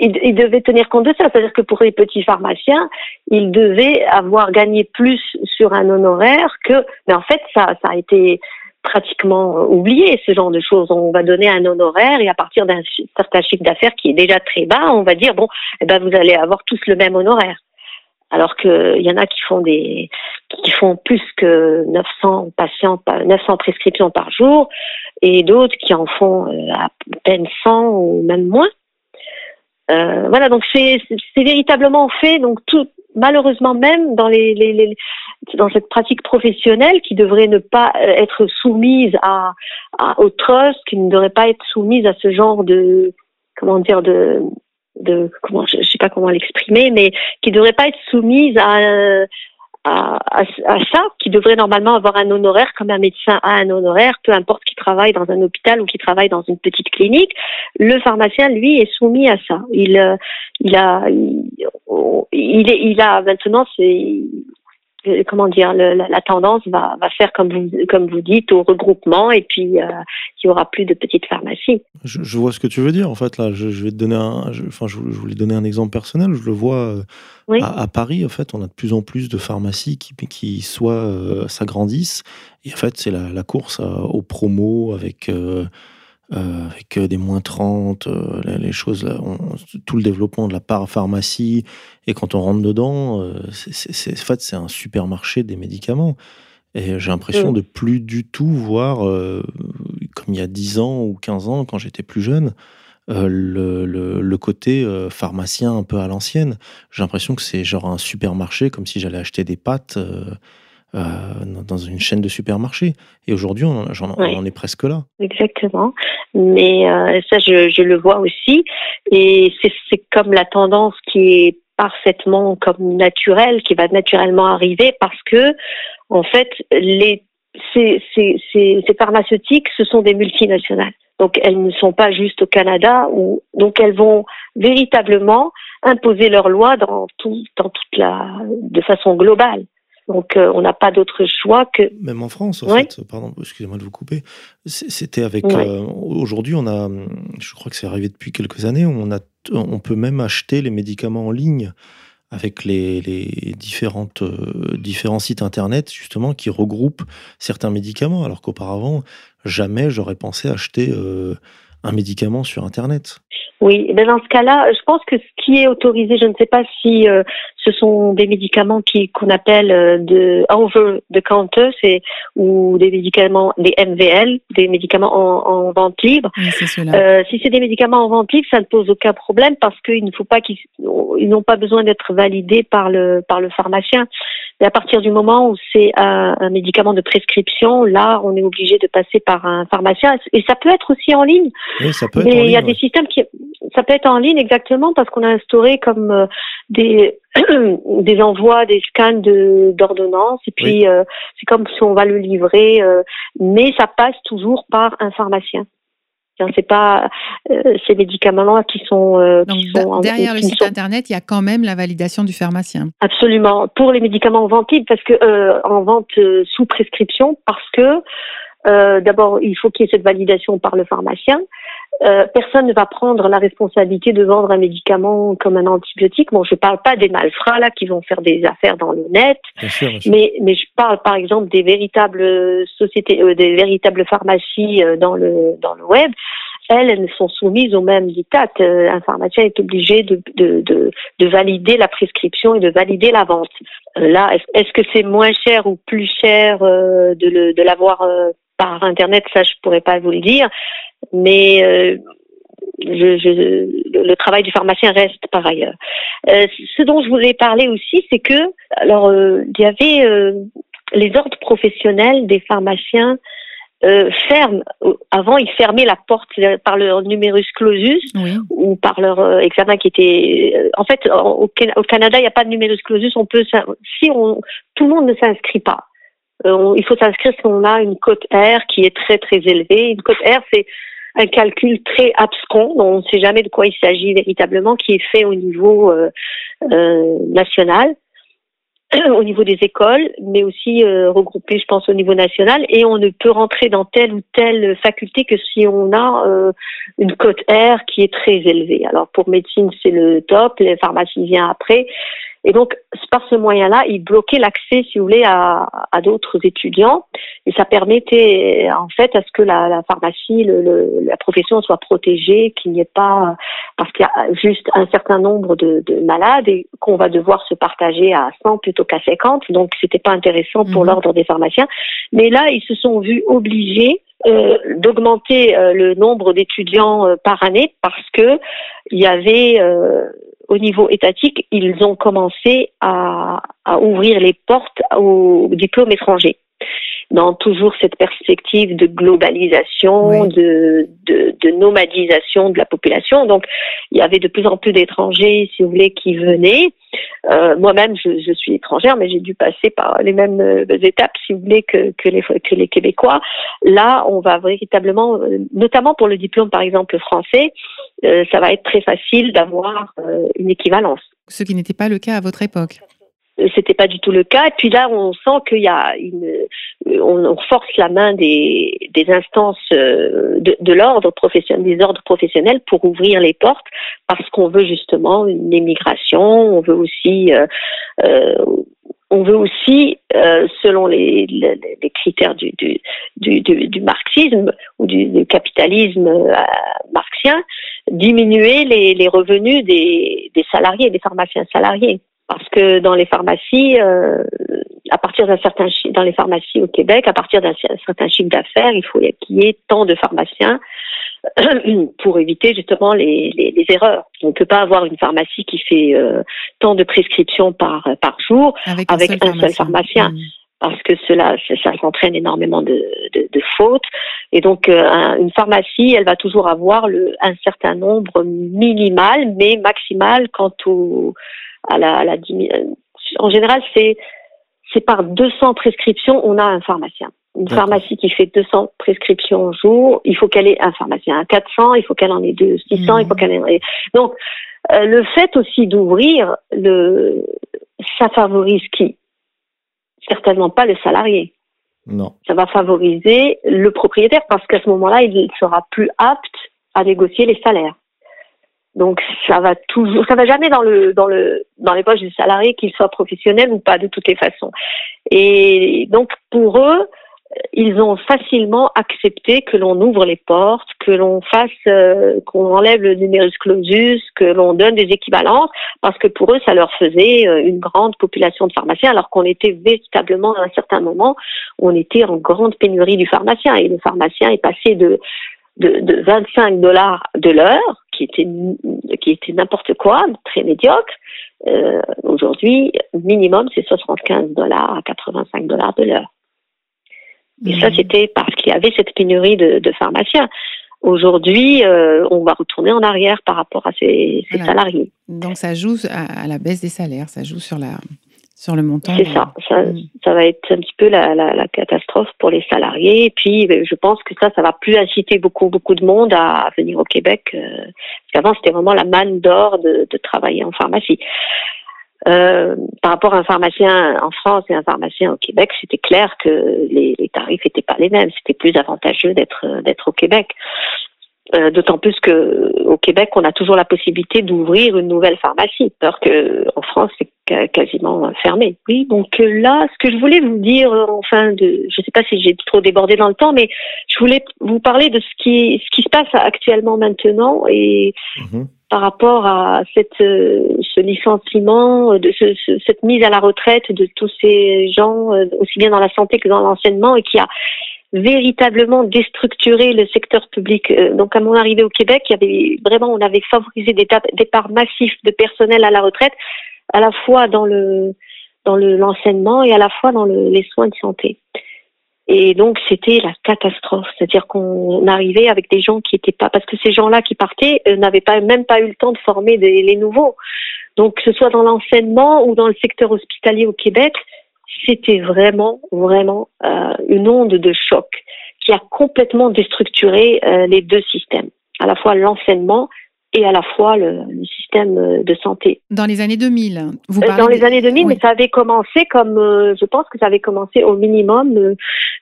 Speaker 6: il, il, devait tenir compte de ça, c'est-à-dire que pour les petits pharmaciens, il devait avoir gagné plus sur un honoraire que, mais en fait, ça, ça a été pratiquement oublié ce genre de choses. On va donner un honoraire et à partir d'un certain chiffre d'affaires qui est déjà très bas, on va dire bon, eh ben vous allez avoir tous le même honoraire. Alors qu'il y en a qui font des qui font plus que 900 patients, 900 prescriptions par jour, et d'autres qui en font euh, à peine 100 ou même moins. Euh, voilà, donc c'est véritablement fait. Donc tout, malheureusement même dans les, les, dans cette pratique professionnelle qui devrait ne pas euh, être soumise à, au trust, qui ne devrait pas être soumise à ce genre de comment dire de de comment je, sais pas comment l'exprimer, mais qui devrait pas être soumise à à, ça, qui devrait normalement avoir un honoraire comme un médecin a un honoraire, peu importe qu'il travaille dans un hôpital ou qu'il travaille dans une petite clinique. Le pharmacien, lui, est soumis à ça. Il, euh, il a, il, il, est, il a maintenant, c'est comment dire, la, tendance va, faire comme vous, comme vous dites au regroupement et puis euh, il n'y aura plus de petites pharmacies.
Speaker 2: Je, vois ce que tu veux dire. En fait, là, je, vais te donner un, enfin, je, voulais donner un exemple personnel. Je le vois euh, à, Paris. En fait, on a de plus en plus de pharmacies qui, qui soit euh, s'agrandissent. Et en fait, c'est la, course aux promos avec euh, avec euh, des moins 30, euh, les choses, là, tout le développement de la pharmacie Et quand on rentre dedans, c'est, en fait, c'est un supermarché des médicaments. Et j'ai l'impression mm. de plus du tout voir, comme il y a 10 ans ou 15 ans, quand j'étais plus jeune, le, le, côté pharmacien un peu à l'ancienne. J'ai l'impression que c'est genre un supermarché, comme si j'allais acheter des pâtes. Euh, dans une chaîne de supermarchés. Et aujourd'hui, on, en est presque là.
Speaker 6: Exactement. Mais euh, ça, je, le vois aussi. Et c'est comme la tendance qui est parfaitement comme naturelle, qui va naturellement arriver parce que, en fait, les, ces, ces, ces, pharmaceutiques, ce sont des multinationales. Donc elles ne sont pas juste au Canada, ou donc elles vont véritablement imposer leurs lois dans tout, dans toute la, de façon globale. Donc euh, on n'a pas d'autre choix que.
Speaker 2: Même en France, en fait, pardon, excusez-moi de vous couper. C'était avec. Euh, aujourd'hui, on a, je crois que c'est arrivé depuis quelques années, on, a, on peut même acheter les médicaments en ligne avec les, les différentes, euh, différents sites internet justement qui regroupent certains médicaments, alors qu'auparavant, jamais j'aurais pensé acheter un médicament sur internet.
Speaker 6: Oui, ben dans ce cas-là, je pense que ce qui est autorisé, je ne sais pas si euh, ce sont des médicaments qui qu'on appelle euh, de over the counter, c'est ou des médicaments des MVL, des médicaments en, en vente libre. euh, si c'est des médicaments en vente libre, ça ne pose aucun problème parce qu'il ne faut pas qu'ils ils n'ont pas besoin d'être validés par le par le pharmacien. Mais à partir du moment où c'est un, un, médicament de prescription, là, on est obligé de passer par un pharmacien. Et ça peut être aussi en ligne.
Speaker 2: Oui, ça peut être Mais
Speaker 6: il y a des systèmes qui ça peut être en ligne exactement parce qu'on a instauré comme euh, des des envois, des scans de d'ordonnances et puis euh, c'est comme si on va le livrer, euh, mais ça passe toujours par un pharmacien. C'est pas ces médicaments-là qui sont,
Speaker 7: Donc, derrière le site internet, il y a quand même la validation du pharmacien.
Speaker 6: Absolument pour les médicaments en vente parce que en vente sous prescription parce que euh, d'abord, il faut qu'il y ait cette validation par le pharmacien. Euh, personne ne va prendre la responsabilité de vendre un médicament comme un antibiotique. Bon, je ne parle pas des malfrats là qui vont faire des affaires dans le net, mais mais je parle par exemple des véritables sociétés, euh, des véritables pharmacies dans le dans le web. Elles, elles sont soumises au même diktat. un pharmacien est obligé de, de, de, de, valider la prescription et de valider la vente. là, est-ce que c'est moins cher ou plus cher de, de l'avoir par Internet, ça je pourrais pas vous le dire, mais euh, je, le travail du pharmacien reste par ailleurs. Euh, ce dont je voulais parler aussi, c'est que alors euh, il y avait les ordres professionnels des pharmaciens ferment. Avant, ils fermaient la porte par leur numerus clausus ou par leur examen qui était. en fait, au, au Canada, il n'y a pas de numerus clausus. On peut, si on, tout le monde ne s'inscrit pas. Euh, il faut s'inscrire si on a une cote R qui est très très élevée. Une cote R, c'est un calcul très abscon, dont on ne sait jamais de quoi il s'agit véritablement, qui est fait au niveau euh, euh, national, au niveau des écoles, mais aussi regroupé, je pense, au niveau national. Et on ne peut rentrer dans telle ou telle faculté que si on a une cote R qui est très élevée. Alors pour médecine, c'est le top, les pharmacies viennent après. Et donc, par ce moyen-là, il bloquait l'accès, si vous voulez, à, à d'autres étudiants. Et ça permettait, en fait, à ce que la, la pharmacie, le, la profession soit protégée, qu'il n'y ait pas, parce qu'il y a juste un certain nombre de, de malades et qu'on va devoir se partager à 100 plutôt qu'à 50. Donc, c'était pas intéressant pour mhm. l'ordre des pharmaciens. Mais là, ils se sont vus obligés euh, d'augmenter euh, le nombre d'étudiants euh, par année parce que il y avait au niveau étatique, ils ont commencé à, à ouvrir les portes aux diplômes étrangers. Dans toujours cette perspective de globalisation, de, de, de, nomadisation de la population. Donc, il y avait de plus en plus d'étrangers, si vous voulez, qui venaient. Euh, Moi-même, je, je, suis étrangère, mais j'ai dû passer par les mêmes euh, étapes, si vous voulez, que, que, les, que les Québécois. Là, on va véritablement, euh, notamment pour le diplôme, par exemple, français, ça va être très facile d'avoir une équivalence.
Speaker 7: Ce qui n'était pas le cas à votre époque
Speaker 6: c'était pas du tout le cas. Et puis là, on sent qu'il y a une, on, force la main des, des instances euh, de, de l'ordre professionnel, des ordres professionnels pour ouvrir les portes, parce qu'on veut justement une émigration. On veut aussi, euh, euh, on veut aussi, euh, selon les, les, les critères du, du, du, du, marxisme ou du, capitalisme euh, marxien, diminuer les, les revenus des, des salariés, des pharmaciens salariés parce que dans les pharmacies, euh, à partir d'un certain dans les pharmacies au Québec, à partir d'un certain chiffre d'affaires, il faut qu'il y ait tant de pharmaciens pour éviter justement les, les, les erreurs. On ne peut pas avoir une pharmacie qui fait euh, tant de prescriptions par par jour avec, un, seul, pharmacien. Mmh. Parce que cela, ça, entraîne énormément de, de, de, fautes. Et donc, euh, une pharmacie, elle va toujours avoir le, un certain nombre minimal, mais maximal quant au, à la, à la en général, c'est c'est par 200 prescriptions, on a un pharmacien. Une pharmacie qui fait 200 prescriptions au jour, il faut qu'elle ait un pharmacien. À 400, il faut qu'elle en ait deux. 600, il faut mmh. qu'elle en ait. Donc, euh, le fait aussi d'ouvrir, le, ça favorise qui? Certainement pas le salarié.
Speaker 2: Non.
Speaker 6: Ça va favoriser le propriétaire parce qu'à ce moment-là, il sera plus apte à négocier les salaires. Donc ça va toujours, ça va jamais dans le dans le dans les poches du salarié, qu'il soit professionnel ou pas, de toutes les façons. Et donc pour eux, ils ont facilement accepté que l'on ouvre les portes, que l'on fasse, euh, qu'on enlève le numerus clausus, que l'on donne des équivalences, parce que pour eux, ça leur faisait euh, une grande population de pharmaciens, alors qu'on était véritablement à un certain moment, on était en grande pénurie du pharmacien, et le pharmacien est passé de de, de 25 dollars de l'heure, qui était qui était n'importe quoi, très médiocre. Euh, Aujourd'hui, minimum, c'est 75 dollars à 85 dollars de l'heure. Et ça, mmh. c'était parce qu'il y avait cette pénurie de, de pharmaciens. Aujourd'hui, euh, on va retourner en arrière par rapport à ces, ces salariés.
Speaker 7: Donc ça joue à, à, la baisse des salaires, ça joue sur la, sur le montant.
Speaker 6: C'est ça. Ça, mm. ça, va être un petit peu la, la, la, catastrophe pour les salariés. Et puis, ben, je pense que ça, ça va plus inciter beaucoup, beaucoup de monde à, venir au Québec. Euh, parce qu'avant, c'était vraiment la manne d'or de, de, travailler en pharmacie. Euh, par rapport à un pharmacien en France et un pharmacien au Québec, c'était clair que les, les tarifs n'étaient pas les mêmes. C'était plus avantageux d'être d'être au Québec. Euh, d'autant plus que au Québec, on a toujours la possibilité d'ouvrir une nouvelle pharmacie, alors que en France, c'est quasiment fermé. Oui, donc euh, là, ce que je voulais vous dire, euh, enfin, de, je ne sais pas si j'ai trop débordé dans le temps, mais je voulais vous parler de ce qui, ce qui se passe actuellement maintenant et mhm. par rapport à cette, ce licenciement, de ce, cette mise à la retraite de tous ces gens, aussi bien dans la santé que dans l'enseignement, et qui a véritablement déstructurer le secteur public. Euh, donc à mon arrivée au Québec, il y avait vraiment, on avait favorisé des départs massifs de personnel à la retraite, à la fois dans le dans l'enseignement et à la fois dans le, les soins de santé. Et donc c'était la catastrophe, c'est-à-dire qu'on arrivait avec des gens qui étaient pas, parce que ces gens-là qui partaient euh, n'avaient pas même pas eu le temps de former les nouveaux. Donc que ce soit dans l'enseignement ou dans le secteur hospitalier au Québec, c'était vraiment, vraiment euh, une onde de choc qui a complètement déstructuré euh, les deux systèmes, à la fois l'enseignement et à la fois le, le, système euh, de santé.
Speaker 7: Dans les années 2000, vous
Speaker 6: parlez Dans les années 2000, mais ça avait commencé comme, je pense que ça avait commencé au minimum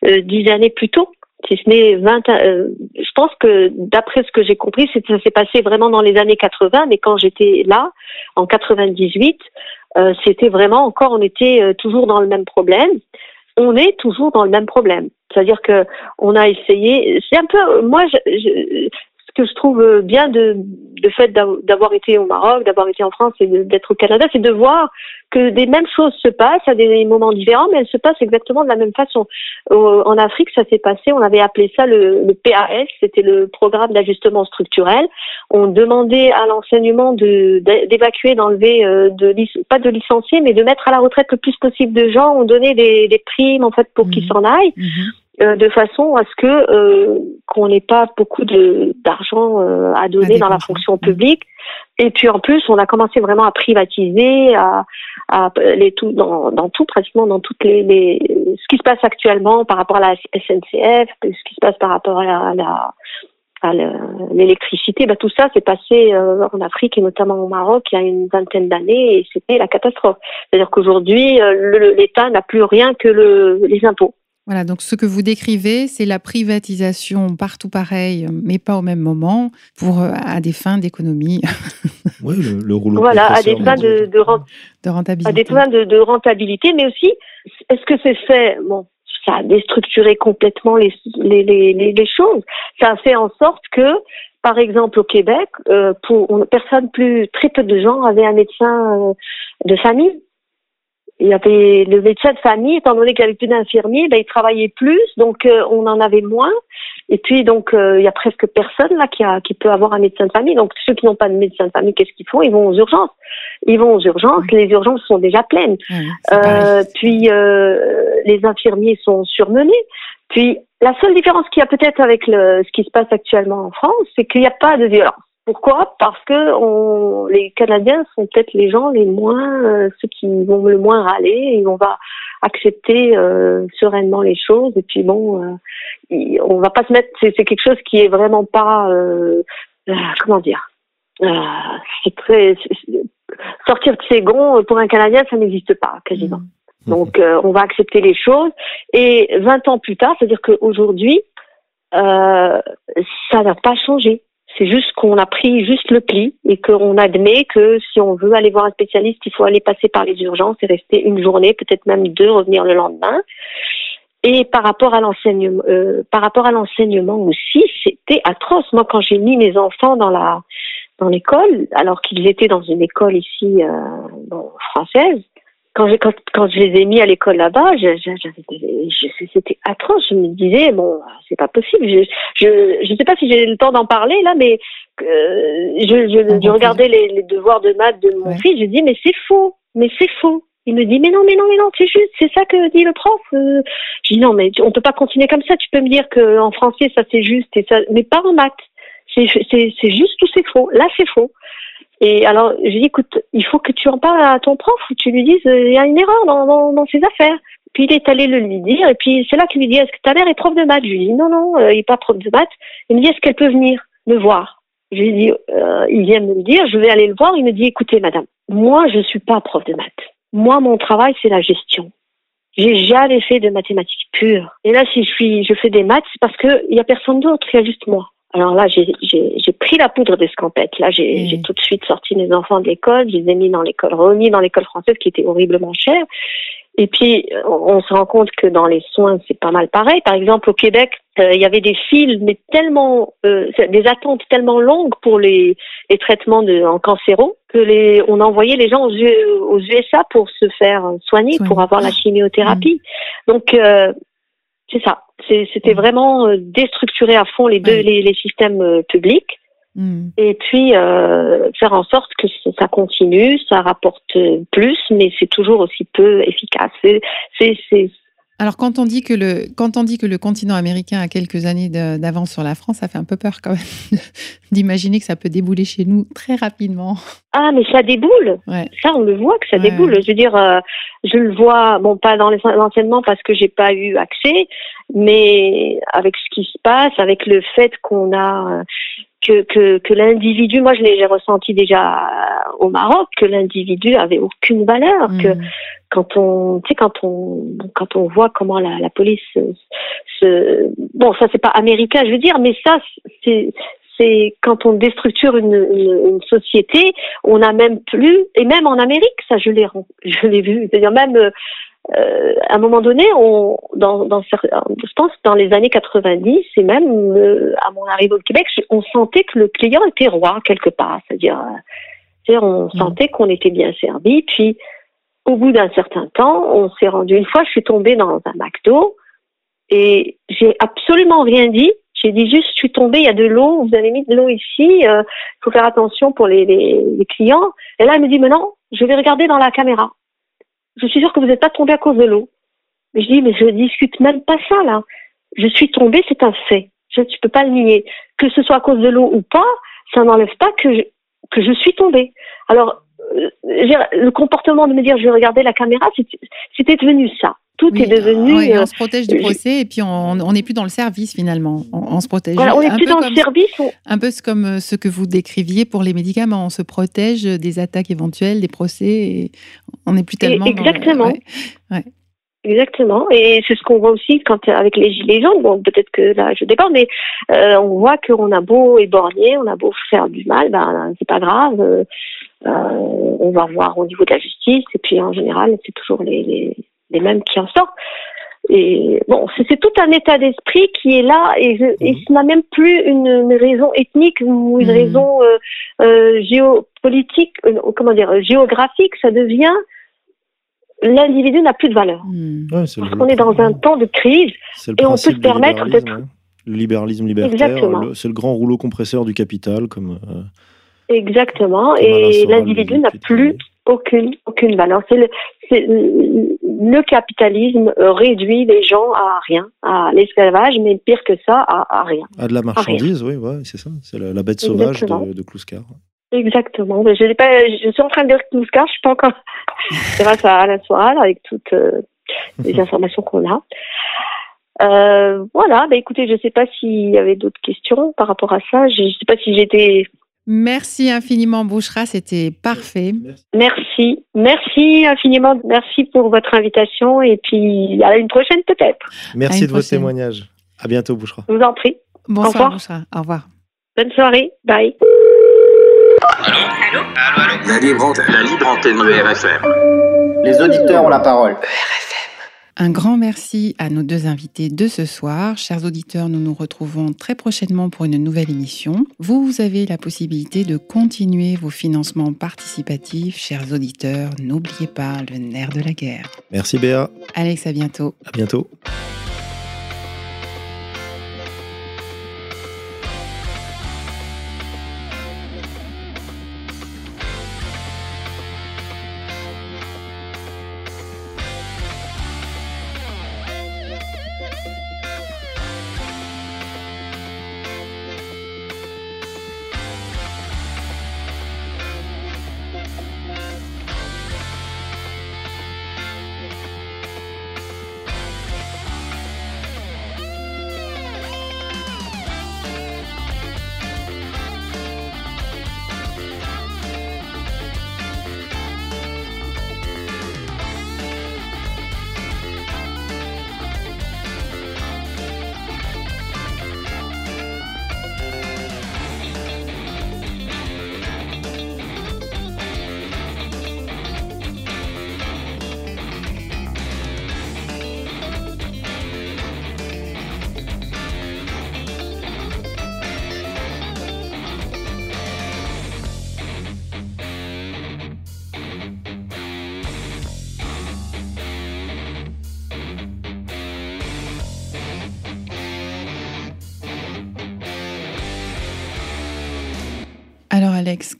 Speaker 6: dix années plus tôt si ce n'est 20 euh, je pense que d'après ce que j'ai compris, ça s'est passé vraiment dans les années 80, mais quand j'étais là, en 98, euh, c'était vraiment encore, on était euh, toujours dans le même problème. On est toujours dans le même problème. C'est-à-dire que on a essayé, c'est un peu, moi, je, que je trouve bien de, fait d'avoir été au Maroc, d'avoir été en France et d'être au Canada, c'est de voir que des mêmes choses se passent à des moments différents, mais elles se passent exactement de la même façon. en Afrique, ça s'est passé, on avait appelé ça le, le PAS, c'était le programme d'ajustement structurel. On demandait à l'enseignement d'évacuer, d'enlever, euh, de, pas de licencier, mais de mettre à la retraite le plus possible de gens. On donnait des, des primes en fait pour qu'ils mhm. s'en aillent. Mhm. Euh, de façon à ce que euh, qu'on n'ait pas beaucoup de d'argent euh, à donner dans la fonction publique. Et puis en plus, on a commencé vraiment à privatiser, à, à les tout dans, dans tout pratiquement dans toutes les, les, ce qui se passe actuellement par rapport à la SNCF, ce qui se passe par rapport à la, à l'électricité, bah, tout ça s'est passé en Afrique et notamment au Maroc il y a une vingtaine d'années et c'était la catastrophe. C'est-à-dire qu'aujourd'hui, l'État n'a plus rien que le, les impôts.
Speaker 7: Voilà, donc ce que vous décrivez, c'est la privatisation partout pareil, mais pas au même moment, pour euh, à des fins d'économie.
Speaker 2: oui, le, rouleau.
Speaker 6: Voilà, à des fins de,
Speaker 7: de, rentabilité.
Speaker 6: À des fins de, rentabilité, mais aussi, est-ce que c'est fait Bon, ça a déstructuré complètement les, les, les, les, choses. Ça a fait en sorte que, par exemple, au Québec, euh, pour personne plus, très peu de gens avaient un médecin euh, de famille il y avait le médecin de famille, étant donné qu'il n'y avait plus d'infirmiers, ben, il travaillait plus, donc euh, on en avait moins. Et puis donc euh, il y a presque personne là qui, a, qui peut avoir un médecin de famille. Donc ceux qui n'ont pas de médecin de famille, qu'est-ce qu'ils font? Ils vont aux urgences. Ils vont aux urgences. Les urgences sont déjà pleines. euh, puis euh, les infirmiers sont surmenés. Puis la seule différence qu'il y a peut-être avec le, ce qui se passe actuellement en France, c'est qu'il n'y a pas de violence. Pourquoi? Parce que on, les Canadiens sont peut-être les gens les moins, euh, ceux qui vont le moins râler et on va accepter euh, sereinement les choses. Et puis bon, euh, on va pas se mettre. C'est, quelque chose qui est vraiment pas, euh, comment dire, c'est très sortir de ses gonds pour un Canadien, ça n'existe pas quasiment. Mmh. Donc on va accepter les choses. Et 20 ans plus tard, c'est-à-dire qu'aujourd'hui, ça n'a pas changé. C'est juste qu'on a pris juste le pli et qu'on admet que si on veut aller voir un spécialiste, il faut aller passer par les urgences et rester une journée, peut-être même deux, revenir le lendemain. Et par rapport à l'enseignement, euh, aussi, c'était atroce. Moi, quand j'ai mis mes enfants dans la dans l'école, alors qu'ils étaient dans une école ici euh, française, quand, quand, quand je les ai mis à l'école là-bas, c'était atroce. Je me disais bon, c'est pas possible. Je je je sais pas si j'ai le temps d'en parler là, mais euh, je, je, je regardais les, les, devoirs de maths de mon fils. Je dis mais c'est faux, mais c'est faux. Il me dit mais non mais non mais non c'est juste c'est ça que dit le prof. Euh, je dis non mais on peut pas continuer comme ça. Tu peux me dire que en français ça c'est juste et ça mais pas en maths. C'est c'est juste ou c'est faux. Là c'est faux. Et alors, je lui dis, écoute, il faut que tu en parles à ton prof ou tu lui dises, euh, il y a une erreur dans, dans, dans ses affaires. Puis il est allé le lui dire, et puis c'est là qu'il lui dit, est-ce que ta mère est prof de maths? Je lui dis, non, non, euh, il n'est pas prof de maths. Il me dit, est-ce qu'elle peut venir me voir? Je lui dis, euh, il vient me le dire, je vais aller le voir. Il me dit, écoutez, madame, moi, je ne suis pas prof de maths. Moi, mon travail, c'est la gestion. J'ai jamais fait de mathématiques pures. Et là, si je suis, je fais des maths, c'est parce qu'il n'y a personne d'autre, il y a juste moi. Alors là, j'ai pris la poudre d'escampette. Là, j'ai mmh. tout de suite sorti mes enfants de l'école, je les ai mis dans l'école, remis dans l'école française qui était horriblement chère. Et puis, on se rend compte que dans les soins, c'est pas mal pareil. Par exemple, au Québec, euh, il y avait des files, mais tellement, euh, des attentes tellement longues pour les, les traitements de, en cancéro que les, on envoyait les gens aux, aux USA pour se faire soigner, pour avoir la chimiothérapie. Mmh. Donc, euh, c'est ça. C'était vraiment euh, déstructurer à fond les deux les, systèmes euh, publics. Hmm. Et puis euh, faire en sorte que ça continue, ça rapporte plus, mais c'est toujours aussi peu efficace. C'est
Speaker 7: alors quand on dit que le quand on dit que le continent américain a quelques années d'avance sur la France, ça fait un peu peur quand même d'imaginer que ça peut débouler chez nous très rapidement.
Speaker 6: Ah mais ça déboule. Ça on le voit que ça déboule. Je veux dire, euh, je le vois bon pas dans l'enseignement parce que j'ai pas eu accès, mais avec ce qui se passe, avec le fait qu'on a que, que, que l'individu, moi je l'ai ressenti déjà au Maroc, que l'individu avait aucune valeur, que mmh quand on, tu sais, quand on, quand on voit comment la, la police se, bon, ça c'est pas américain, je veux dire, mais ça, c'est, c'est quand on déstructure une, une, société, on n'a même plus, et même en Amérique, ça je l'ai, je l'ai vu, c'est-à-dire même, euh, à un moment donné, on, dans, dans, je pense dans les années 90 et même euh, à mon arrivée au Québec, on sentait que le client était roi quelque part. C'est-à-dire, euh, on mmh. sentait qu'on était bien servi. Puis, au bout d'un certain temps, on s'est rendu. Une fois, je suis tombée dans un McDo et j'ai absolument rien dit. J'ai dit juste, je suis tombée, il y a de l'eau, vous avez mis de l'eau ici, il faut faire attention pour les, les, les clients. Et là, elle me dit, mais non, je vais regarder dans la caméra je suis sûre que vous n'êtes pas tombé à cause de l'eau. Mais je dis, mais je discute même pas ça, là. Je suis tombée, c'est un fait. Je ne peux pas le nier. Que ce soit à cause de l'eau ou pas, ça n'enlève pas que je, que je suis tombée. Alors, euh, le comportement de me dire je vais regarder la caméra, c'était devenu ça. Tout est devenu.
Speaker 7: on euh, se protège du procès et puis on n'est plus dans le service finalement. On, se protège.
Speaker 6: Voilà, on n'est plus dans le service.
Speaker 7: Un peu comme euh, ce que vous décriviez pour les médicaments. On se protège des attaques éventuelles, des procès. Et on n'est plus tellement.
Speaker 6: exactement. Exactement. Et c'est ce qu'on voit aussi quand avec les gilets jaunes. Bon, peut-être que là je déborde, mais euh, on voit qu'on a beau éborgner, on a beau faire du mal, ben c'est pas grave. Euh, on va voir au niveau de la justice. Et puis en général, c'est toujours les les mêmes qui en sortent. Et bon, c'est tout un état d'esprit qui est là et, je, et mhm. ce n'est même plus une, raison ethnique ou une mhm. raison euh, euh, géopolitique, euh, comment dire, géographique. Ça devient l'individu n'a plus de valeur. Mhm. parce qu'on est dans un temps de crise et on peut se permettre d'être.
Speaker 2: Le libéralisme libertaire, c'est le grand rouleau compresseur du capital, comme.
Speaker 6: Exactement, et l'individu n'a plus aucune aucune valeur. C'est le, le capitalisme réduit les gens à rien, à l'esclavage, mais pire que ça, à, rien.
Speaker 2: À de la marchandise, oui, ouais, c'est ça. C'est la, bête sauvage de, de Kluskar.
Speaker 6: Exactement. Je, pas, je suis en train de dire Kluskar, je suis pas encore grâce à Alain Soral avec toutes euh, les informations qu'on a. Euh, voilà, bah écoutez, je ne sais pas s'il y avait d'autres questions par rapport à ça. Je ne sais pas si j'étais
Speaker 7: Merci infiniment, Bouchra, c'était parfait.
Speaker 6: Merci. Merci infiniment. Merci pour votre invitation et puis à une prochaine peut-être.
Speaker 2: Merci de votre témoignage. À bientôt, Bouchra.
Speaker 6: Je vous en prie.
Speaker 7: Bonsoir, Bouchra. Au revoir.
Speaker 6: Bonne soirée. Bye.
Speaker 4: Allô Allô Allô, allô La libre antenne. La libre antenne de RFM.
Speaker 5: Les auditeurs ont la parole.
Speaker 1: Un grand merci à nos deux invités de ce soir. Chers auditeurs, nous nous retrouvons très prochainement pour une nouvelle émission. Vous, vous avez la possibilité de continuer vos financements participatifs. Chers auditeurs, n'oubliez pas le nerf de la guerre.
Speaker 2: Merci Béa.
Speaker 1: Alex, à bientôt.
Speaker 2: À bientôt.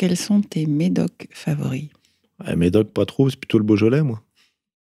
Speaker 1: Quels sont tes médocs favoris?
Speaker 2: Médoc, pas trop, c'est plutôt le Beaujolais, moi.